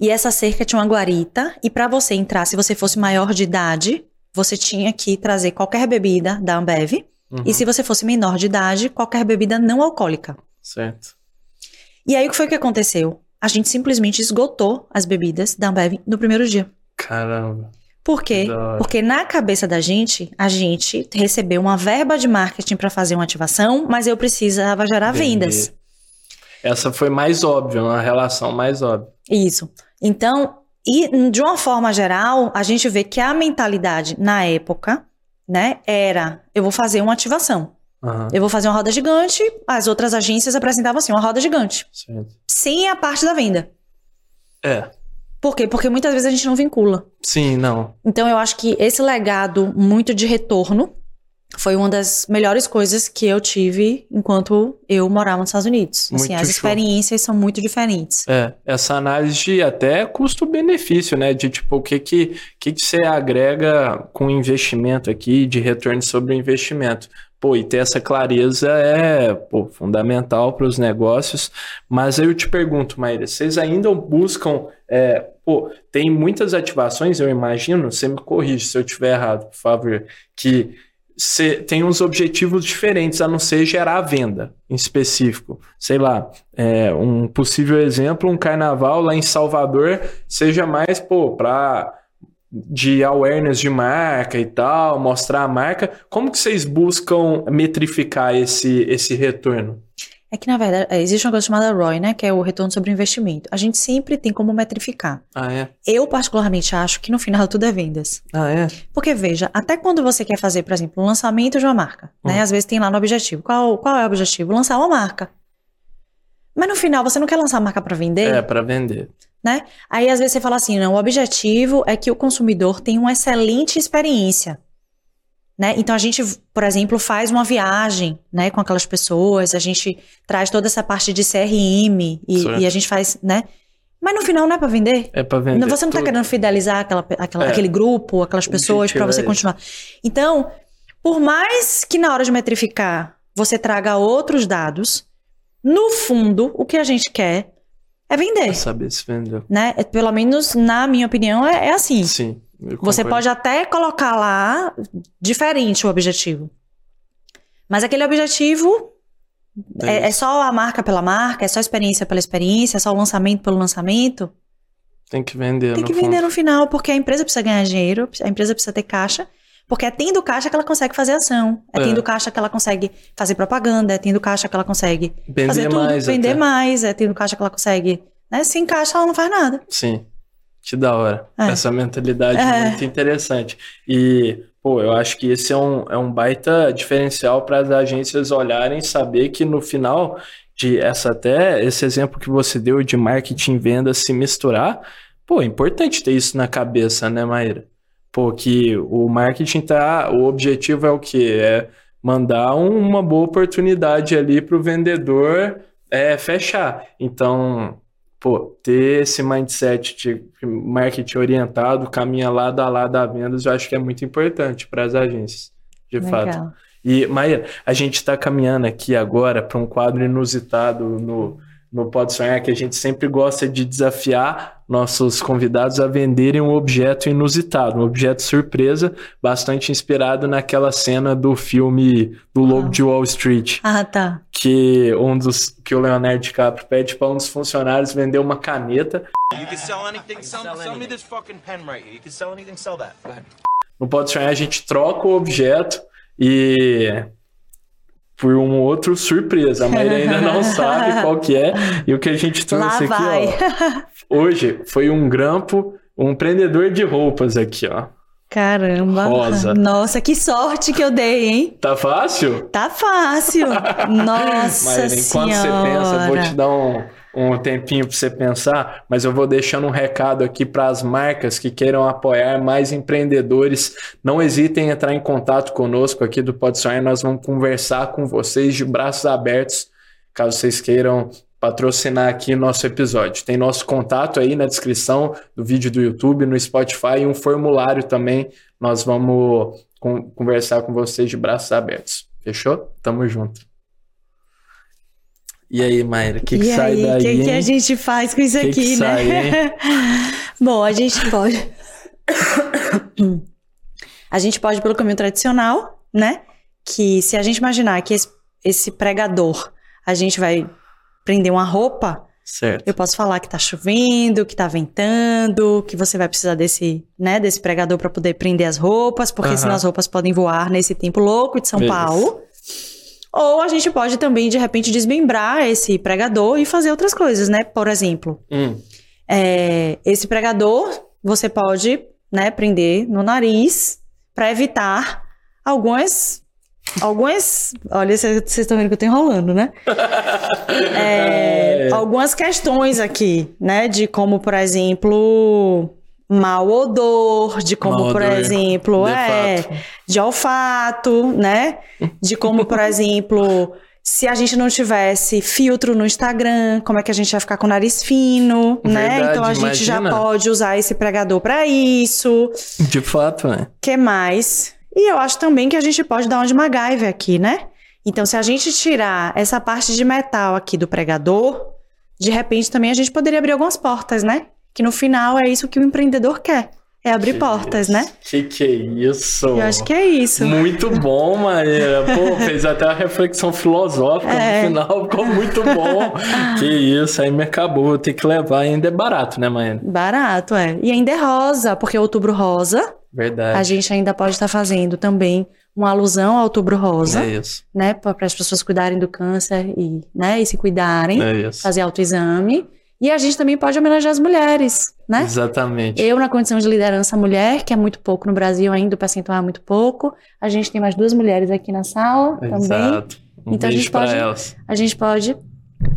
e essa cerca tinha uma guarita, e para você entrar, se você fosse maior de idade, você tinha que trazer qualquer bebida da Ambev, Uhum. e se você fosse menor de idade, qualquer bebida não alcoólica. Certo. E aí o que foi que aconteceu? A gente simplesmente esgotou as bebidas da Ambev no primeiro dia. Caramba. Por quê? Porque na cabeça da gente, a gente recebeu uma verba de marketing para fazer uma ativação, mas eu precisava gerar Vender. vendas. Essa foi mais óbvia, uma relação mais óbvia. Isso. Então, e de uma forma geral, a gente vê que a mentalidade na época, né, era eu vou fazer uma ativação. Aham. Eu vou fazer uma roda gigante, as outras agências apresentavam assim, uma roda gigante, Certo. sem a parte da venda. É. Por quê? Porque muitas vezes a gente não vincula. Sim, não. Então eu acho que esse legado muito de retorno foi uma das melhores coisas que eu tive enquanto eu morava nos Estados Unidos. Assim, Muito as show. experiências são muito diferentes. É, essa análise de até custo-benefício, né? De tipo, o que que, que que você agrega com investimento aqui, de retorno sobre o investimento. Pô, e ter essa clareza é pô, fundamental para os negócios. Mas eu te pergunto, Maíra, vocês ainda buscam. é, pô, tem muitas ativações, eu imagino, você me corrige se eu estiver errado, por favor, que tem uns objetivos diferentes, a não ser gerar venda em específico. Sei lá, é, um possível exemplo, um carnaval lá em Salvador seja mais, pô, para de awareness de marca e tal, mostrar a marca. Como que vocês buscam metrificar esse, esse retorno? É que, na verdade, é, existe uma coisa chamada ROI, né? Que é o retorno sobre investimento. A gente sempre tem como metrificar. Ah, é? Eu, particularmente, acho que no final tudo é vendas. Ah, é? Porque, veja, até quando você quer fazer, por exemplo, um lançamento de uma marca, né? Hum. Às vezes tem lá no objetivo. Qual, qual é o objetivo? Lançar uma marca. Mas no final, você não quer lançar a marca para vender? É, para vender. Né? Aí às vezes você fala assim, não, o objetivo é que o consumidor tenha uma excelente experiência, né? Então a gente, por exemplo, faz uma viagem, né, com aquelas pessoas, a gente traz toda essa parte de CRM e, e a gente faz, né? Mas no final não é para vender. É para vender. Você não tá tudo. querendo fidelizar aquela, aquela- É. aquele grupo, aquelas pessoas para você é continuar. Então, por mais que na hora de metrificar você traga outros dados, no fundo, o que a gente quer é vender Pra saber se vendeu. né? É, Pelo menos na minha opinião é, é assim. Sim. Você pode até colocar lá diferente o objetivo. Mas aquele objetivo É é, é só a marca pela marca, é só a experiência pela experiência, é só o lançamento pelo lançamento. Tem que vender. Tem no que vender fundo. no final, porque a empresa precisa ganhar dinheiro, a empresa precisa ter caixa. Porque é tendo caixa que ela consegue fazer ação. É, É. tendo caixa que ela consegue fazer propaganda, é tendo caixa que ela consegue Vender fazer tudo, mais. vender até. mais, é tendo caixa que ela consegue. Né? Sem caixa ela não faz nada. Sim. Que da hora. É. Essa mentalidade É. muito interessante. E, pô, eu acho que esse é um, é um baita diferencial para as agências olharem e saber que no final de essa até esse exemplo que você deu de marketing e venda se misturar, pô, é importante ter isso na cabeça, né, Maíra? Pô, que o marketing tá, o objetivo é o quê? É mandar um- uma boa oportunidade ali para o vendedor é, fechar. Então, pô, ter esse mindset de marketing orientado, caminha lado a lado a vendas, eu acho que é muito importante para as agências, de fato. Legal. E, Maia, a gente está caminhando aqui agora para um quadro inusitado no, no Pode Sonhar, que a gente sempre gosta de desafiar nossos convidados a venderem um objeto inusitado, um objeto surpresa, bastante inspirado naquela cena do filme do Lobo Ah. de Wall Street Ah, tá. que um dos que o Leonardo DiCaprio pede para um dos funcionários vender uma caneta. You can sell anything. Sell, sell me this fucking pen right here. You can sell anything. Sell that. Go ahead. No Pode Sonhar a gente troca o objeto e por um outro surpresa. A Maíra ainda não sabe qual que é. E o que a gente Lá trouxe aqui, vai. ó, hoje foi um grampo, um prendedor de roupas aqui, ó. Caramba. Rosa. Nossa, que sorte que eu dei, hein? Tá fácil? Tá fácil. Nossa Maíra, enquanto senhora. você pensa, vou te dar um, um tempinho para você pensar, mas eu vou deixando um recado aqui para as marcas que queiram apoiar mais empreendedores. Não hesitem em entrar em contato conosco aqui do Pode nós vamos conversar com vocês de braços abertos, caso vocês queiram patrocinar aqui nosso episódio. Tem nosso contato aí na descrição do vídeo do YouTube, no Spotify e um formulário também. Nós vamos conversar com vocês de braços abertos. Fechou? Tamo junto. E aí, Mayra, o que, que sai aí, daí? O que, que, a gente faz com isso que aqui, né? sai, Bom, a gente pode. a gente pode pelo caminho tradicional, né? Que se a gente imaginar que esse, esse pregador, a gente vai prender uma roupa, Certo. eu posso falar que tá chovendo, que tá ventando, que você vai precisar desse, né, desse pregador para poder prender as roupas, porque senão as roupas podem voar nesse tempo louco de São Beleza. Paulo. Ou a gente pode também, de repente, desmembrar esse pregador e fazer outras coisas, né? Por exemplo, Hum, é, esse pregador você pode, né, prender no nariz para evitar algumas. Algumas. Olha, vocês estão vendo que eu tô enrolando, né? É, É. Algumas questões aqui, né? De como, por exemplo, mau odor, de como, Mau por odor, exemplo, de é, fato. de olfato, né? De como, por exemplo, se a gente não tivesse filtro no Instagram, como é que a gente vai ficar com o nariz fino, né? Verdade, Então a gente já imagina. pode usar esse pregador para isso. de fato, né? que mais? E eu acho também que a gente pode dar uma de MacGyver aqui, né? Então, se a gente tirar essa parte de metal aqui do pregador, de repente também a gente poderia abrir algumas portas, né? Que no final é isso que o empreendedor quer. É abrir Que portas, isso. né? Que que é isso? Eu acho que é isso. Muito bom, Maíra. Pô, fez até uma reflexão filosófica É. no final, ficou muito bom. que isso, aí me acabou. Vou ter que levar, ainda é barato, né, Maíra? Barato, é. E ainda é rosa, porque é outubro rosa. Verdade. A gente ainda pode estar fazendo também uma alusão ao outubro rosa, É isso. né? Para as pessoas cuidarem do câncer e, né, e se cuidarem, É isso. fazer autoexame. E a gente também pode homenagear as mulheres, né? Exatamente. Eu, na condição de liderança mulher, que é muito pouco no Brasil ainda, o percentual é muito pouco. A gente tem mais duas mulheres aqui na sala também. Exato. Um Então a gente pode- elas. A gente pode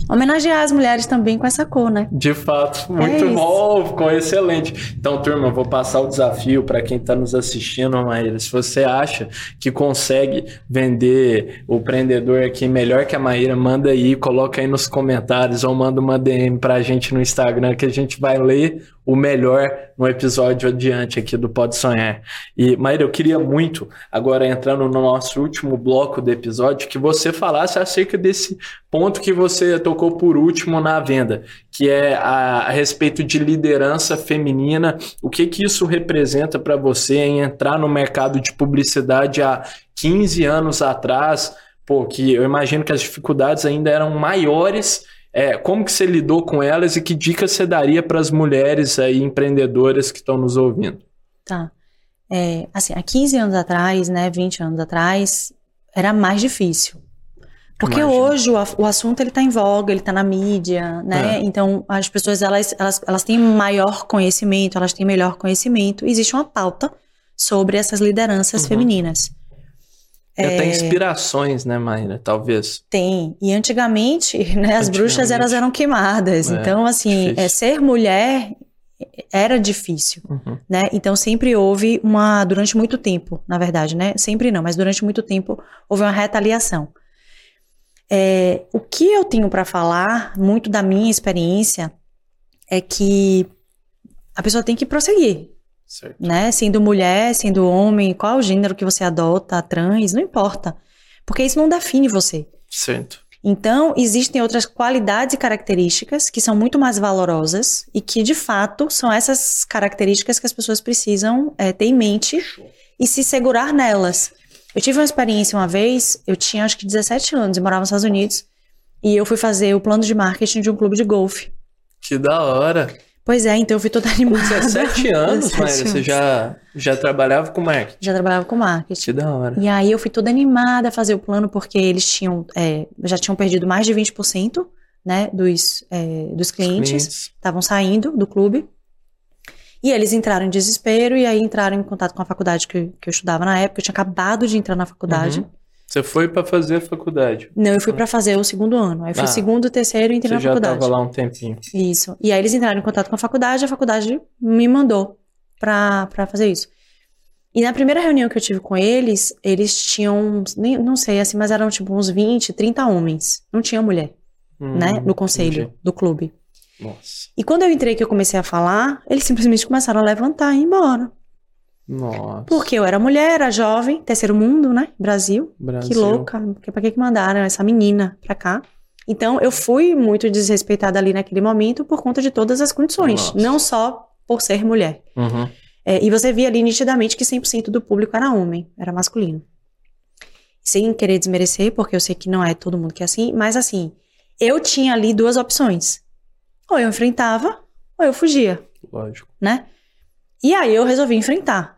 homenagear as mulheres também com essa cor, né? De fato, muito isso. bom, ficou excelente. Então, turma, eu vou passar o desafio para quem está nos assistindo, Maíra. Se você acha que consegue vender o empreendedor aqui melhor que a Maíra, manda aí, coloca aí nos comentários ou manda uma DM para a gente no Instagram que a gente vai ler o melhor no episódio adiante aqui do Pode Sonhar. E, Maíra, eu queria muito, agora entrando no nosso último bloco do episódio, que você falasse acerca desse ponto que você tocou por último na venda, que é a, a respeito de liderança feminina. O que que isso representa para você em entrar no mercado de publicidade há 15 anos atrás? Pô, que eu imagino que as dificuldades ainda eram maiores. É, como que você lidou com elas e que dicas você daria para as mulheres aí empreendedoras que estão nos ouvindo? Tá. É, assim, há 15 anos atrás, né, 20 anos atrás, era mais difícil. Porque Imagino. hoje o, o assunto ele tá em voga, ele tá na mídia, né? É. Então as pessoas elas, elas, elas têm maior conhecimento, elas têm melhor conhecimento. Existe uma pauta sobre essas lideranças Uhum. femininas. Tem até É. inspirações, né, Maíra? Talvez. Tem. E antigamente, né, as bruxas Antigamente. elas eram queimadas. É, então, assim, difícil. é, ser mulher era difícil, Uhum. né? Então sempre houve uma, durante muito tempo, na verdade, né? Sempre não, mas durante muito tempo houve uma retaliação. É, o que eu tenho para falar, muito da minha experiência, é que a pessoa tem que prosseguir, Certo. né? Sendo mulher, sendo homem, qual o gênero que você adota, trans, não importa. Porque isso não define você. Certo. Então, existem outras qualidades e características que são muito mais valorosas e que, de fato, são essas características que as pessoas precisam eh, ter em mente e se segurar nelas. Eu tive uma experiência uma vez, eu tinha acho que 17 anos e morava nos Estados Unidos, e eu fui fazer o plano de marketing de um clube de golfe. Que da hora. Pois é, então eu fui toda Com animada. 17 anos, 17 Maíra, você já, já trabalhava com marketing. Já trabalhava com marketing. Que da hora. E aí eu fui toda animada a fazer o plano, porque eles tinham, é, já tinham perdido mais de 20%, né, dos, é, dos clientes. estavam saindo do clube. E eles entraram em desespero e aí entraram em contato com a faculdade que, que eu estudava na época. Eu tinha acabado de entrar na faculdade. Uhum. Você foi para fazer a faculdade? Não, eu fui para fazer o segundo ano. Aí foi Ah. segundo, terceiro e entrei Você na já faculdade. tava lá um tempinho. Isso. E aí eles entraram em contato com a faculdade, a faculdade me mandou pra fazer isso. E na primeira reunião que eu tive com eles, eles tinham, nem, não sei, assim, mas eram tipo uns 20, 30 homens. Não tinha mulher, Hum, né? No conselho entendi. do clube. Nossa. E quando eu entrei que eu comecei a falar, eles simplesmente começaram a levantar e ir embora. Nossa. Porque eu era mulher, era jovem, terceiro mundo, né? Brasil. Brasil. Que louca. Porque pra que que mandaram essa menina pra cá? Então, eu fui muito desrespeitada ali naquele momento por conta de todas as condições. Nossa. Não só por ser mulher. Uhum. É, e você via ali nitidamente que 100% do público era homem, era masculino. Sem querer desmerecer, porque eu sei que não é todo mundo que é assim, mas assim, eu tinha ali duas opções. Ou eu enfrentava, ou eu fugia, Lógico. né? E aí eu resolvi enfrentar,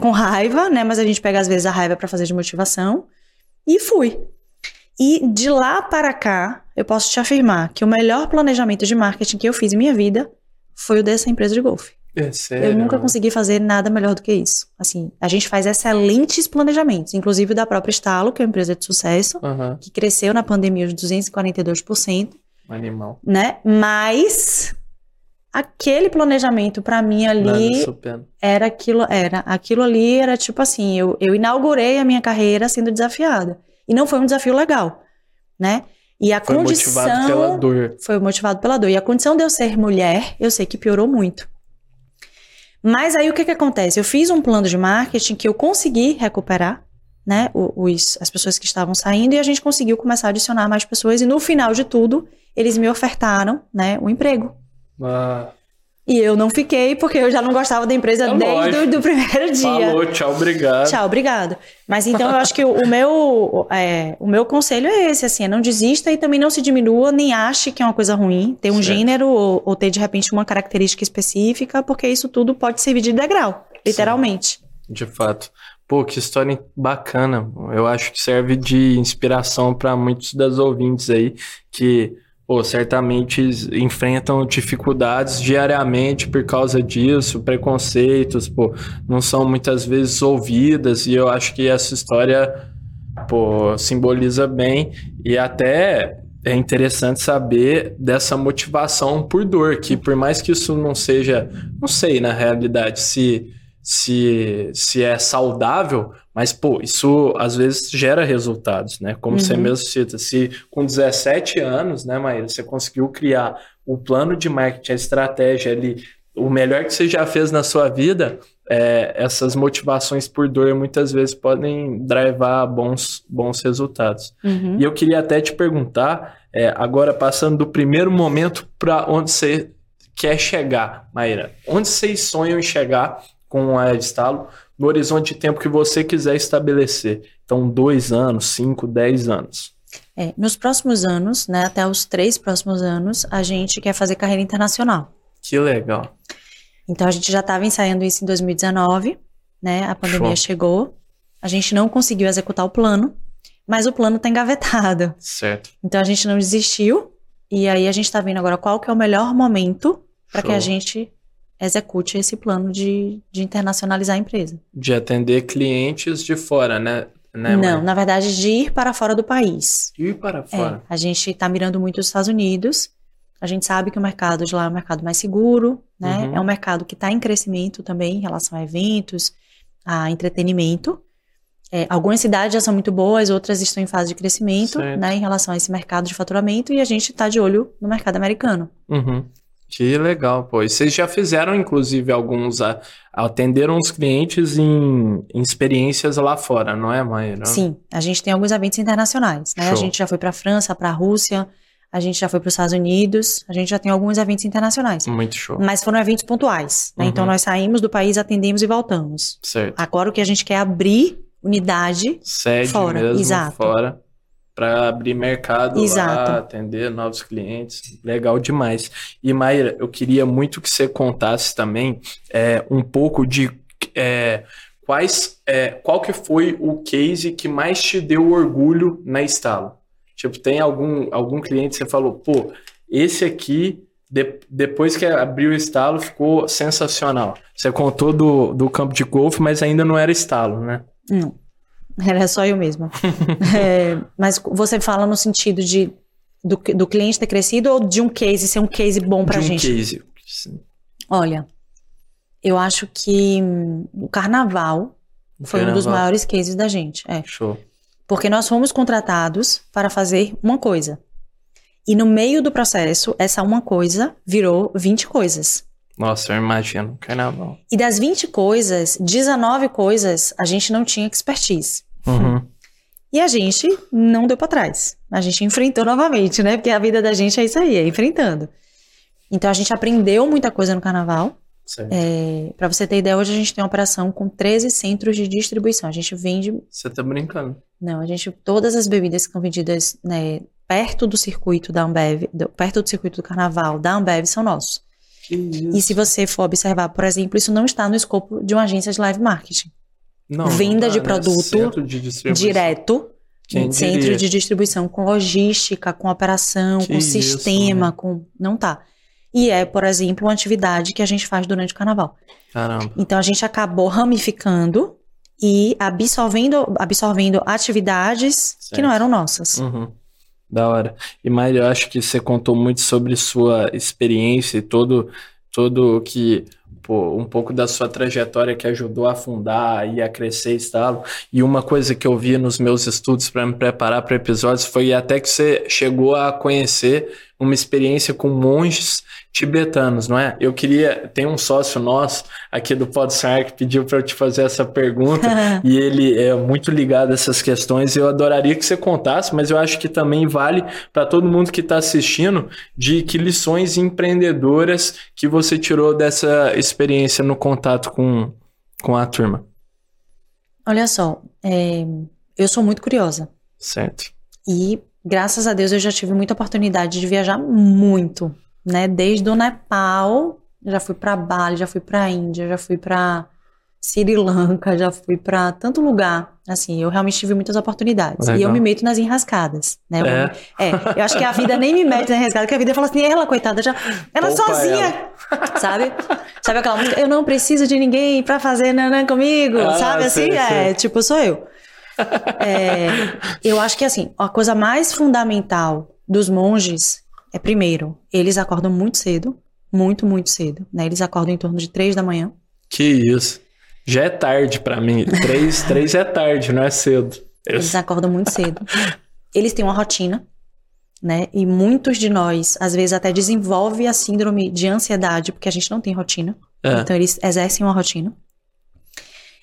com raiva, né? Mas a gente pega às vezes a raiva pra fazer de motivação, e fui. E de lá para cá, eu posso te afirmar que o melhor planejamento de marketing que eu fiz em minha vida foi o dessa empresa de golfe. É sério. Eu nunca consegui fazer nada melhor do que isso. Assim, a gente faz excelentes planejamentos, inclusive da própria Estalo, que é uma empresa de sucesso, Aham. que cresceu na pandemia de 242%, Animal. né? Mas aquele planejamento pra mim Nada ali supera. era aquilo, era aquilo ali era tipo assim, eu, eu inaugurei a minha carreira sendo desafiada. E não foi um desafio legal, né? E a Foi condição motivado pela dor. foi motivado pela dor. E a condição de eu ser mulher, eu sei que piorou muito. Mas aí o que que acontece? Eu fiz um plano de marketing que eu consegui recuperar, né, o- os, as pessoas que estavam saindo e a gente conseguiu começar a adicionar mais pessoas e no final de tudo, eles me ofertaram, né, um emprego. Ah, E eu não fiquei porque eu já não gostava da empresa É desde o primeiro dia. falou, tchau, obrigado. Tchau, obrigado. Mas então eu acho que o, meu, é, o meu conselho é esse, assim, é não desista e também não se diminua, nem ache que é uma coisa ruim, ter um Certo. gênero ou, ou ter de repente uma característica específica, porque isso tudo pode servir de degrau, literalmente. De fato. Pô, que história bacana. Eu acho que serve de inspiração para muitos das ouvintes aí que, pô, certamente enfrentam dificuldades diariamente por causa disso, preconceitos, pô, não são muitas vezes ouvidas e eu acho que essa história, pô, simboliza bem e até é interessante saber dessa motivação por dor, que por mais que isso não seja, não sei na realidade se se, se é saudável, mas, pô, isso às vezes gera resultados, né? Como você Uhum. mesmo cita, se com 17 anos, né, Maíra, você conseguiu criar o plano de marketing, a estratégia ali, o melhor que você já fez na sua vida, é, essas motivações por dor muitas vezes podem drivar bons, bons resultados. Uhum. E eu queria até te perguntar, é, agora passando do primeiro momento para onde você quer chegar, Maíra. Onde vocês sonham em chegar com a Estalo no horizonte de tempo que você quiser estabelecer? Então, dois anos, cinco, dez anos. É, nos próximos anos, né, até os três próximos anos, a gente quer fazer carreira internacional. Que legal. Então a gente já estava ensaiando isso em 2019, né? A pandemia Show. chegou, a gente não conseguiu executar o plano, mas o plano está engavetado. Certo. Então a gente não desistiu e aí a gente está vendo agora qual que é o melhor momento para que a gente execute esse plano de, de internacionalizar a empresa. De atender clientes de fora, né? né não, na verdade de ir para fora do país. Ir para É, fora. a gente está mirando muito os Estados Unidos. A gente sabe que o mercado de lá é um mercado mais seguro, né? Uhum. É um mercado que está em crescimento também em relação a eventos, a entretenimento. É, algumas cidades já são muito boas, outras estão em fase de crescimento, Certo. né? Em relação a esse mercado de faturamento e a gente está de olho no mercado americano. Uhum. Que legal, pô. E vocês já fizeram, inclusive, alguns. a- atenderam os clientes em, em experiências lá fora, não é, Maíra? Sim, a gente tem alguns eventos internacionais, né? A Show. gente já foi para a França, para a Rússia, a gente já foi para os Estados Unidos, a gente já tem alguns eventos internacionais. Muito show. Mas foram eventos pontuais, né? Uhum. Então nós saímos do país, atendemos e voltamos. Certo. Agora o que a gente quer é abrir unidade. Sede Fora, mesmo, exato. fora. Para abrir mercado Exato. lá, atender novos clientes. Legal demais. E, Maíra, eu queria muito que você contasse também é, um pouco de é, quais, é, qual que foi o case que mais te deu orgulho na Estalo. Tipo, tem algum, algum cliente que você falou, pô, esse aqui, de- depois que abriu o estalo, ficou sensacional. Você contou do, do campo de golfe, mas ainda não era estalo, né? Não. Era só eu mesma. é, mas você fala no sentido de do, do cliente ter crescido ou de um case ser um case bom pra de um gente? case. Sim. Olha, eu acho que hum, o carnaval foi um dos maiores cases da gente. É. Show. Porque nós fomos contratados para fazer uma coisa. E no meio do processo, essa uma coisa virou 20 coisas. Nossa, eu imagino. Carnaval. E das 20 coisas, 19 coisas a gente não tinha expertise. Uhum. E a gente não deu para trás. A gente enfrentou novamente, né? Porque a vida da gente é isso aí, é enfrentando. Então a gente aprendeu muita coisa no carnaval. É, para você ter ideia, hoje a gente tem uma operação com 13 centros de distribuição. A gente vende Você tá brincando. Não, a gente, todas as bebidas que são vendidas né, perto do circuito da Ambev, do- perto do circuito do carnaval da Ambev são nossos. E se você for observar, por exemplo, isso não está no escopo de uma agência de live marketing. Não, venda não de né? produto Centro de. Direto, Quem centro diria? de distribuição com logística, com operação, Que com isso, sistema, né? com. Não tá. E é, por exemplo, uma atividade que a gente faz durante o carnaval. Caramba. Então a gente acabou ramificando e absorvendo, absorvendo atividades que Certo. não eram nossas. Uhum. Da hora. E Mário, eu acho que você contou muito sobre sua experiência e todo, todo que um pouco da sua trajetória que ajudou a fundar e a crescer e tal. E uma coisa que eu vi nos meus estudos para me preparar para episódios foi até que você chegou a conhecer uma experiência com monges tibetanos, não é? Eu queria, tem um sócio nosso aqui do Podsar que pediu para eu te fazer essa pergunta e ele é muito ligado a essas questões. Eu adoraria que você contasse, mas eu acho que também vale para todo mundo que está assistindo de que lições empreendedoras que você tirou dessa experiência no contato com, com a turma. Olha só, é, eu sou muito curiosa. Certo. E graças a Deus eu já tive muita oportunidade de viajar muito, né? Desde o Nepal, já fui para Bali, já fui para Índia, já fui para Sri Lanka, já fui para tanto lugar. Assim, eu realmente tive muitas oportunidades. E eu Legal. me meto nas enrascadas, né? Eu, É. é, eu acho que a vida nem me mete na enrascada, que a vida fala assim, ela, coitada, já, ela Poupa sozinha, sabe? Sabe aquela música? Eu não preciso de ninguém pra fazer nanã comigo, Ah, sabe? Assim, sei, é, tipo, sou eu. É, eu acho que assim, a coisa mais fundamental dos monges é primeiro, eles acordam muito cedo, muito, muito cedo, né? Eles acordam em torno de três da manhã. Que isso. Já é tarde para mim. Três, três é tarde, não é cedo. Eu- Eles acordam muito cedo. Eles têm uma rotina, né? E muitos de nós, às vezes, até desenvolve a síndrome de ansiedade, porque a gente não tem rotina. É. Então, eles exercem uma rotina.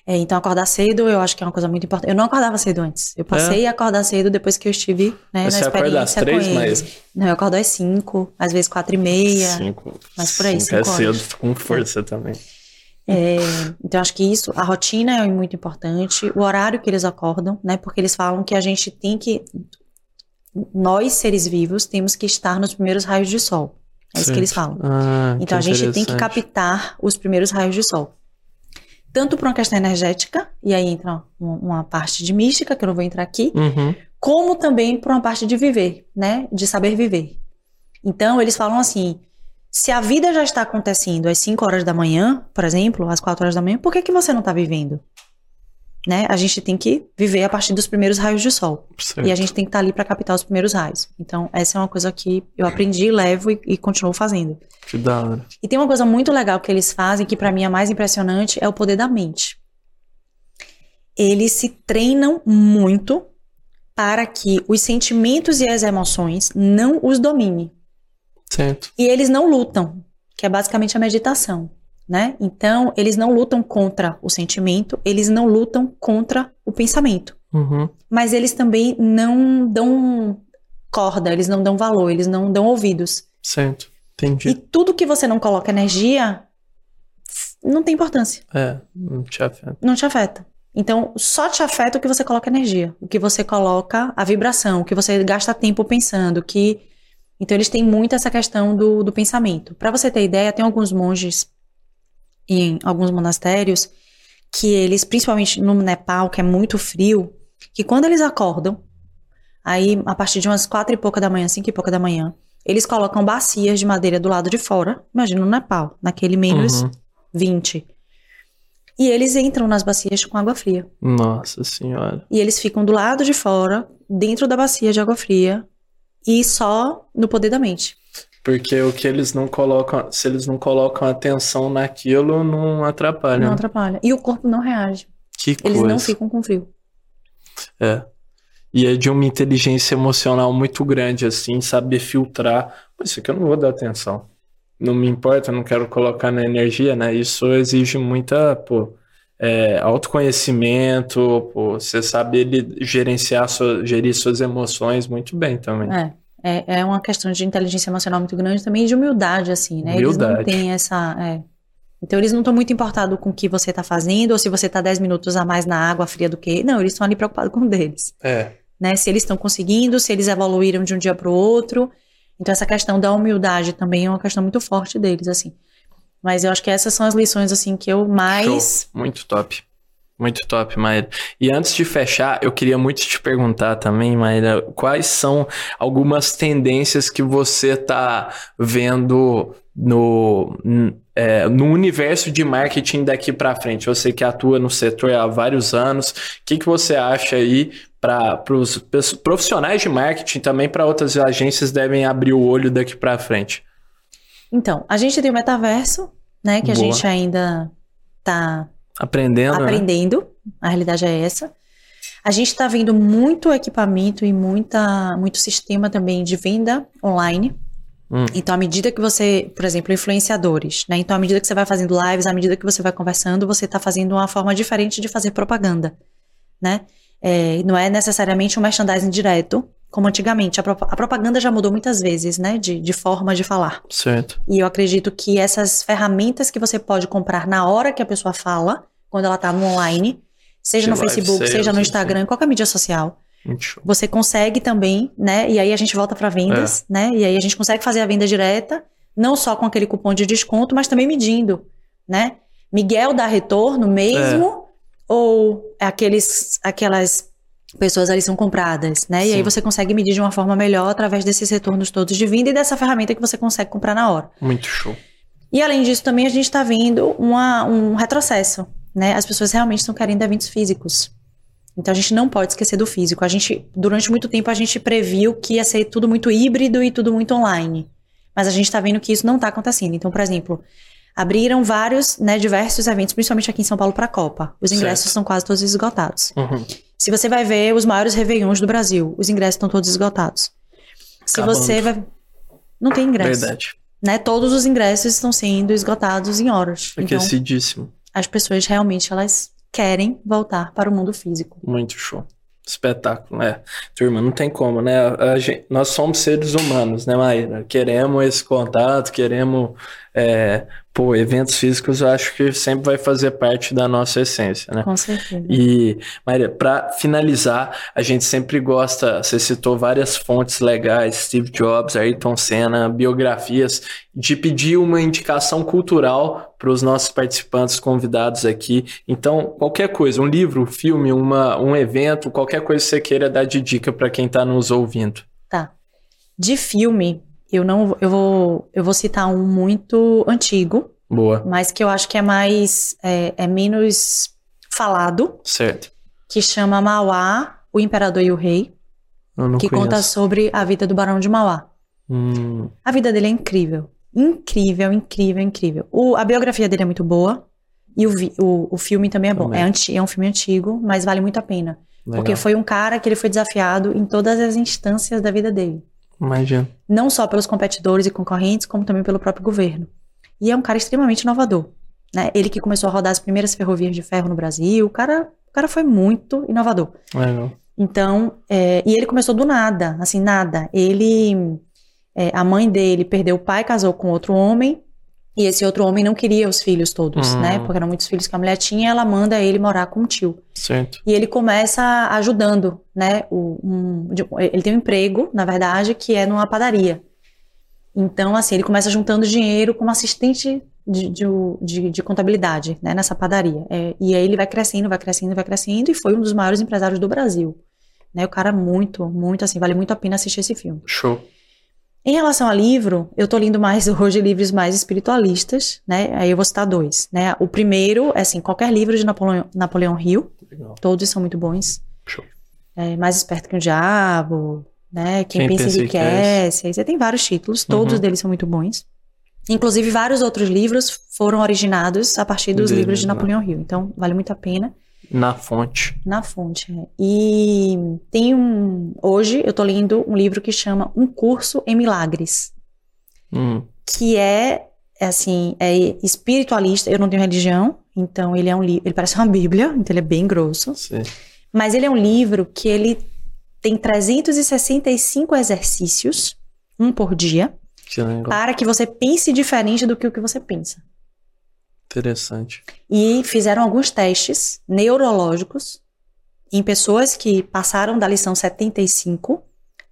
É, então, acordar cedo, eu acho que é uma coisa muito importante. Eu não acordava cedo antes. Eu passei a acordar cedo depois que eu estive né, na É? acorda às experiência com três, eles. mas Não, eu acordo às cinco, às vezes quatro e meia. cinco, mas por aí, cinco é cinco cedo, horas. com força também. É, então, acho que isso, a rotina é muito importante, o horário que eles acordam, né? Porque eles falam que a gente tem que. Nós, seres vivos, temos que estar nos primeiros raios de sol. É isso que eles falam. Ah, Então, a gente tem que captar os primeiros raios de sol. Tanto por uma questão energética, e aí entra uma, parte de mística, que eu não vou entrar aqui, Uhum. como também por uma parte de viver, né? De saber viver. Então, eles falam assim: se a vida já está acontecendo às 5 horas da manhã, por exemplo, às 4 horas da manhã, por que, que você não está vivendo? Né? A gente tem que viver a partir dos primeiros raios de sol. Certo. E a gente tem que estar ali para captar os primeiros raios. Então, essa é uma coisa que eu aprendi, levo e, e continuo fazendo. Que da hora. E tem uma coisa muito legal que eles fazem, que para mim é mais impressionante, é o poder da mente. Eles se treinam muito para que os sentimentos e as emoções não os domine. Certo. E eles não lutam, que é basicamente a meditação, né? Então, eles não lutam contra o sentimento, eles não lutam contra o pensamento. Uhum. Mas eles também não dão corda, eles não dão valor, eles não dão ouvidos. Certo. Entendi. E tudo que você não coloca energia não tem importância, É, não te afeta. não te afeta. Então, só te afeta o que você coloca energia, o que você coloca a vibração, o que você gasta tempo pensando, que então eles têm muito essa questão do, do pensamento. Para você ter ideia, tem alguns monges em alguns monastérios que eles, principalmente no Nepal, que é muito frio, que quando eles acordam, aí a partir de umas quatro e pouca da manhã, cinco e pouca da manhã, eles colocam bacias de madeira do lado de fora, imagina no Nepal, naquele menos Uhum. 20. E eles entram nas bacias com água fria. Nossa senhora. E eles ficam do lado de fora, dentro da bacia de água fria, e só no poder da mente. Porque o que eles não colocam, se eles não colocam atenção naquilo, não atrapalha. Não atrapalha. E o corpo não reage. Que Eles coisa. não ficam com frio. É. E é de uma inteligência emocional muito grande, assim, saber filtrar. Pô, isso aqui eu não vou dar atenção. Não me importa, não quero colocar na energia, né? Isso exige muita, pô, é, autoconhecimento, pô, você sabe ele gerenciar, sua, gerir suas emoções muito bem também. É. É, é uma questão de inteligência emocional muito grande também e de humildade, assim, né? Eles não Humildade. têm essa. é. Então, eles não estão muito importados com o que você está fazendo, ou se você está 10 minutos a mais na água fria do que. Não, eles estão ali preocupados com o deles. É. Né? Se eles estão conseguindo, se eles evoluíram de um dia para o outro. Então, essa questão da humildade também é uma questão muito forte deles, assim. Mas eu acho que essas são as lições, assim, que eu mais. Show. Muito top. Muito top, Maíra. E antes de fechar, eu queria muito te perguntar também, Maíra, quais são algumas tendências que você tá vendo no, é, no universo de marketing daqui para frente? Você que atua no setor há vários anos, o que, que você acha aí para os profissionais de marketing, também para outras agências devem abrir o olho daqui para frente? Então, a gente tem o metaverso, né? Que a Boa. gente ainda tá Aprendendo, né? aprendendo. A realidade é essa. A gente está vendo muito equipamento e muita, muito sistema também de venda online. Hum. Então, à medida que você, por exemplo, influenciadores, né? Então, à medida que você vai fazendo lives, à medida que você vai conversando, você está fazendo uma forma diferente de fazer propaganda, né? É, não é necessariamente um merchandising direto, como antigamente. A, pro- a propaganda já mudou muitas vezes, né? De, de forma de falar. Certo. E eu acredito que essas ferramentas que você pode comprar na hora que a pessoa fala, quando ela tá no online, seja De no Facebook, sales, seja no assim. Instagram, qualquer mídia social, você consegue também, né? E aí a gente volta para vendas, É. né? E aí a gente consegue fazer a venda direta, não só com aquele cupom de desconto, mas também medindo, né? Miguel dá retorno mesmo ou é aqueles aquelas pessoas ali são compradas, né? E aí Sim. você consegue medir de uma forma melhor através desses retornos todos de venda e dessa ferramenta que você consegue comprar na hora. Muito show. E além disso, também a gente está vendo uma- um retrocesso, né? As pessoas realmente estão querendo eventos físicos. Então a gente não pode esquecer do físico. A gente, durante muito tempo, a gente previu que ia ser tudo muito híbrido e tudo muito online. Mas a gente está vendo que isso não está acontecendo. Então, por exemplo, abriram vários, né, diversos eventos, principalmente aqui em São Paulo para a Copa. Os ingressos Certo. estão quase todos esgotados. Uhum. Se você vai ver os maiores réveillons do Brasil, os ingressos estão todos esgotados. Se Acabando. você vai. Não tem ingresso Verdade. né? Todos os ingressos estão sendo esgotados em horas. Então, Aquecidíssimo. as pessoas realmente elas querem voltar para o mundo físico. Muito show. Espetáculo, é. Turma, não tem como, né? Gente- nós somos seres humanos, né, Maíra? Queremos esse contato, queremos. É, pô, eventos físicos eu acho que sempre vai fazer parte da nossa essência, né? Com certeza. E, Maria, para finalizar, a gente sempre gosta, você citou várias fontes legais, Steve Jobs, Ayrton Senna, biografias, de pedir uma indicação cultural para os nossos participantes convidados aqui. Então, qualquer coisa, um livro, um filme, uma, um evento, qualquer coisa que você queira dar de dica para quem está nos ouvindo. Tá. De filme, eu não eu vou eu vou citar um muito antigo, Boa, mas que eu acho que é mais é, é menos falado, certo. que chama Mauá, o Imperador e o Rei, Eu não que conta conheço. sobre a vida do Barão de Mauá. Hum, A vida dele é incrível. Incrível, incrível, incrível. O- a biografia dele é muito boa. E o, o, o filme também é bom. Também. É, anti- é um filme antigo, mas vale muito a pena. legal. Porque foi um cara que ele foi desafiado em todas as instâncias da vida dele. Imagina. Não só pelos competidores e concorrentes, como também pelo próprio governo. E é um cara extremamente inovador. Né? Ele que começou a rodar as primeiras ferrovias de ferro no Brasil. O cara, o cara foi muito inovador. Legal. Então, é, e ele começou do nada, assim, nada. Ele, é, a mãe dele perdeu o pai, casou com outro homem, e esse outro homem não queria os filhos todos, Hum. né? Porque eram muitos filhos que a mulher tinha, ela manda ele morar com o tio. Certo. E ele começa ajudando, né? O, um- ele tem um emprego, na verdade, que é numa padaria. Então, assim, ele começa juntando dinheiro como assistente de, de, de- de contabilidade, né? Nessa padaria. É, e aí ele vai crescendo, vai crescendo, vai crescendo, e foi um dos maiores empresários do Brasil. Né? O cara muito, muito, assim, vale muito a pena assistir esse filme. Show. Em relação a livro, eu tô lendo mais hoje livros mais espiritualistas, né? Aí eu vou citar dois, né? O primeiro é assim, qualquer livro de Napoleão, Napoleão Hill, Legal. todos são muito bons. Show. É, mais esperto que o diabo, né? Quem, Quem pensa, pensa enriquece. Aí você tem vários títulos, todos Uhum. deles são muito bons. Inclusive, vários outros livros foram originados a partir dos livros de né? Napoleão Hill. Então, vale muito a pena Na fonte. na fonte. é. E tem um. Hoje eu tô lendo um livro que chama Um Curso em Milagres, Hum, que é, é assim, é espiritualista. Eu não tenho religião, então ele é um livro. Ele parece uma Bíblia, então ele é bem grosso. sei. Mas ele é um livro que ele tem 365 exercícios, um por dia, Que para que você pense diferente do que o que você pensa. Interessante. E fizeram alguns testes neurológicos em pessoas que passaram da lição 75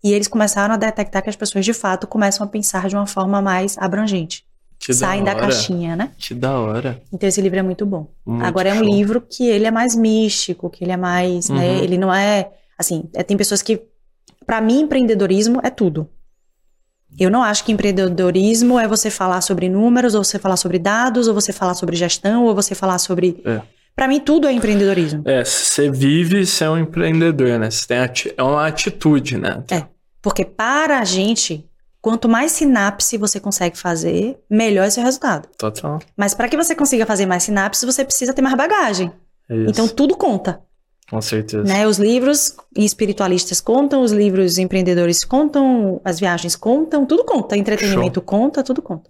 e eles começaram a detectar que as pessoas de fato começam a pensar de uma forma mais abrangente. Que Saem da, hora. caixinha, né? Que da hora. Então esse livro é muito bom. Muito Agora é um show. livro que ele é mais místico, que ele é mais, né? Uhum. Ele não é assim, é- tem pessoas que Pra mim empreendedorismo é tudo. Eu não acho que empreendedorismo é você falar sobre números, ou você falar sobre dados, ou você falar sobre gestão, ou você falar sobre É. Pra mim tudo é empreendedorismo. É, você vive, você é um empreendedor, né? Você tem ati- é uma atitude, né? É. Porque para a gente, quanto mais sinapse você consegue fazer, melhor é seu resultado. Total. Mas para que você consiga fazer mais sinapse, você precisa ter mais bagagem. Isso. Então tudo conta, com certeza. né? Os livros espiritualistas contam, os livros empreendedores contam, as viagens contam, tudo conta. Entretenimento conta, tudo conta.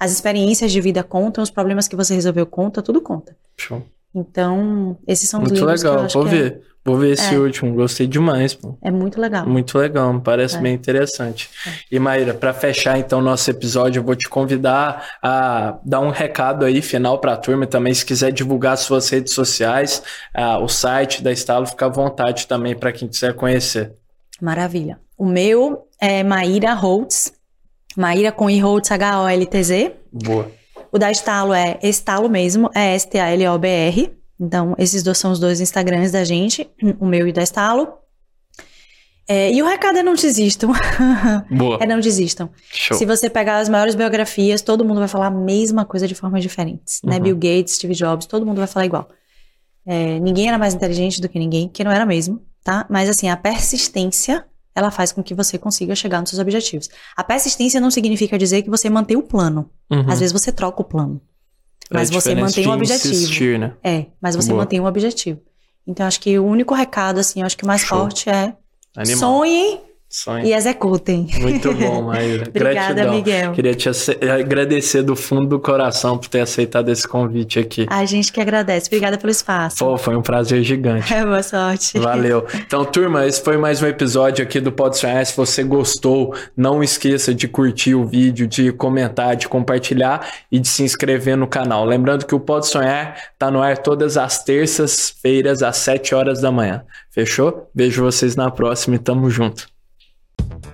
As experiências de vida contam, os problemas que você resolveu conta, tudo conta. Show. Então, esses são os Muito livros que eu legal. acho Vou que é- ver. Vou ver esse É. último. Gostei demais, pô. é, muito legal. Muito legal, me parece É. bem interessante. E Maíra, para fechar então nosso episódio, eu vou te convidar a dar um recado aí final para a turma também, se quiser divulgar suas redes sociais, ah, o site da Estalo, fica à vontade também para quem quiser conhecer. Maravilha. O meu é Maíra Holtz. Maíra com I Holtz, H-O-L-T-Z. Boa. O da Estalo é Estalo mesmo, é S-T-A-L-O-B-R. Então, esses dois são os dois Instagrams da gente, o meu e o da Estalo. É, e o recado é não desistam. Boa. é não desistam. Show. Se você pegar as maiores biografias, todo mundo vai falar a mesma coisa de formas diferentes. Né? Uhum. Bill Gates, Steve Jobs, todo mundo vai falar igual. É, ninguém era mais inteligente do que ninguém, que não era mesmo, tá? Mas assim, a persistência, ela faz com que você consiga chegar nos seus objetivos. A persistência não significa dizer que você mantém o plano. Uhum. Às vezes você troca o plano. Mas É você mantém um objetivo. insistir, né? É, mas você Boa. mantém um objetivo. Então, acho que o único recado, assim, acho que o mais Show. forte é Animal. sonhem Sonho. e executem. Muito bom, Maíra. Obrigada, Gratidão. Miguel. Queria te agradecer do fundo do coração por ter aceitado esse convite aqui. A gente que agradece. Obrigada pelo espaço. Pô, foi um prazer gigante. Boa sorte. Valeu. Então, turma, esse foi mais um episódio aqui do Pode Sonhar. Se você gostou, não esqueça de curtir o vídeo, de comentar, de compartilhar e de se inscrever no canal. Lembrando que o Pode Sonhar tá no ar todas as terças-feiras às 7 horas da manhã. Fechou? Vejo vocês na próxima e tamo junto. Thank you.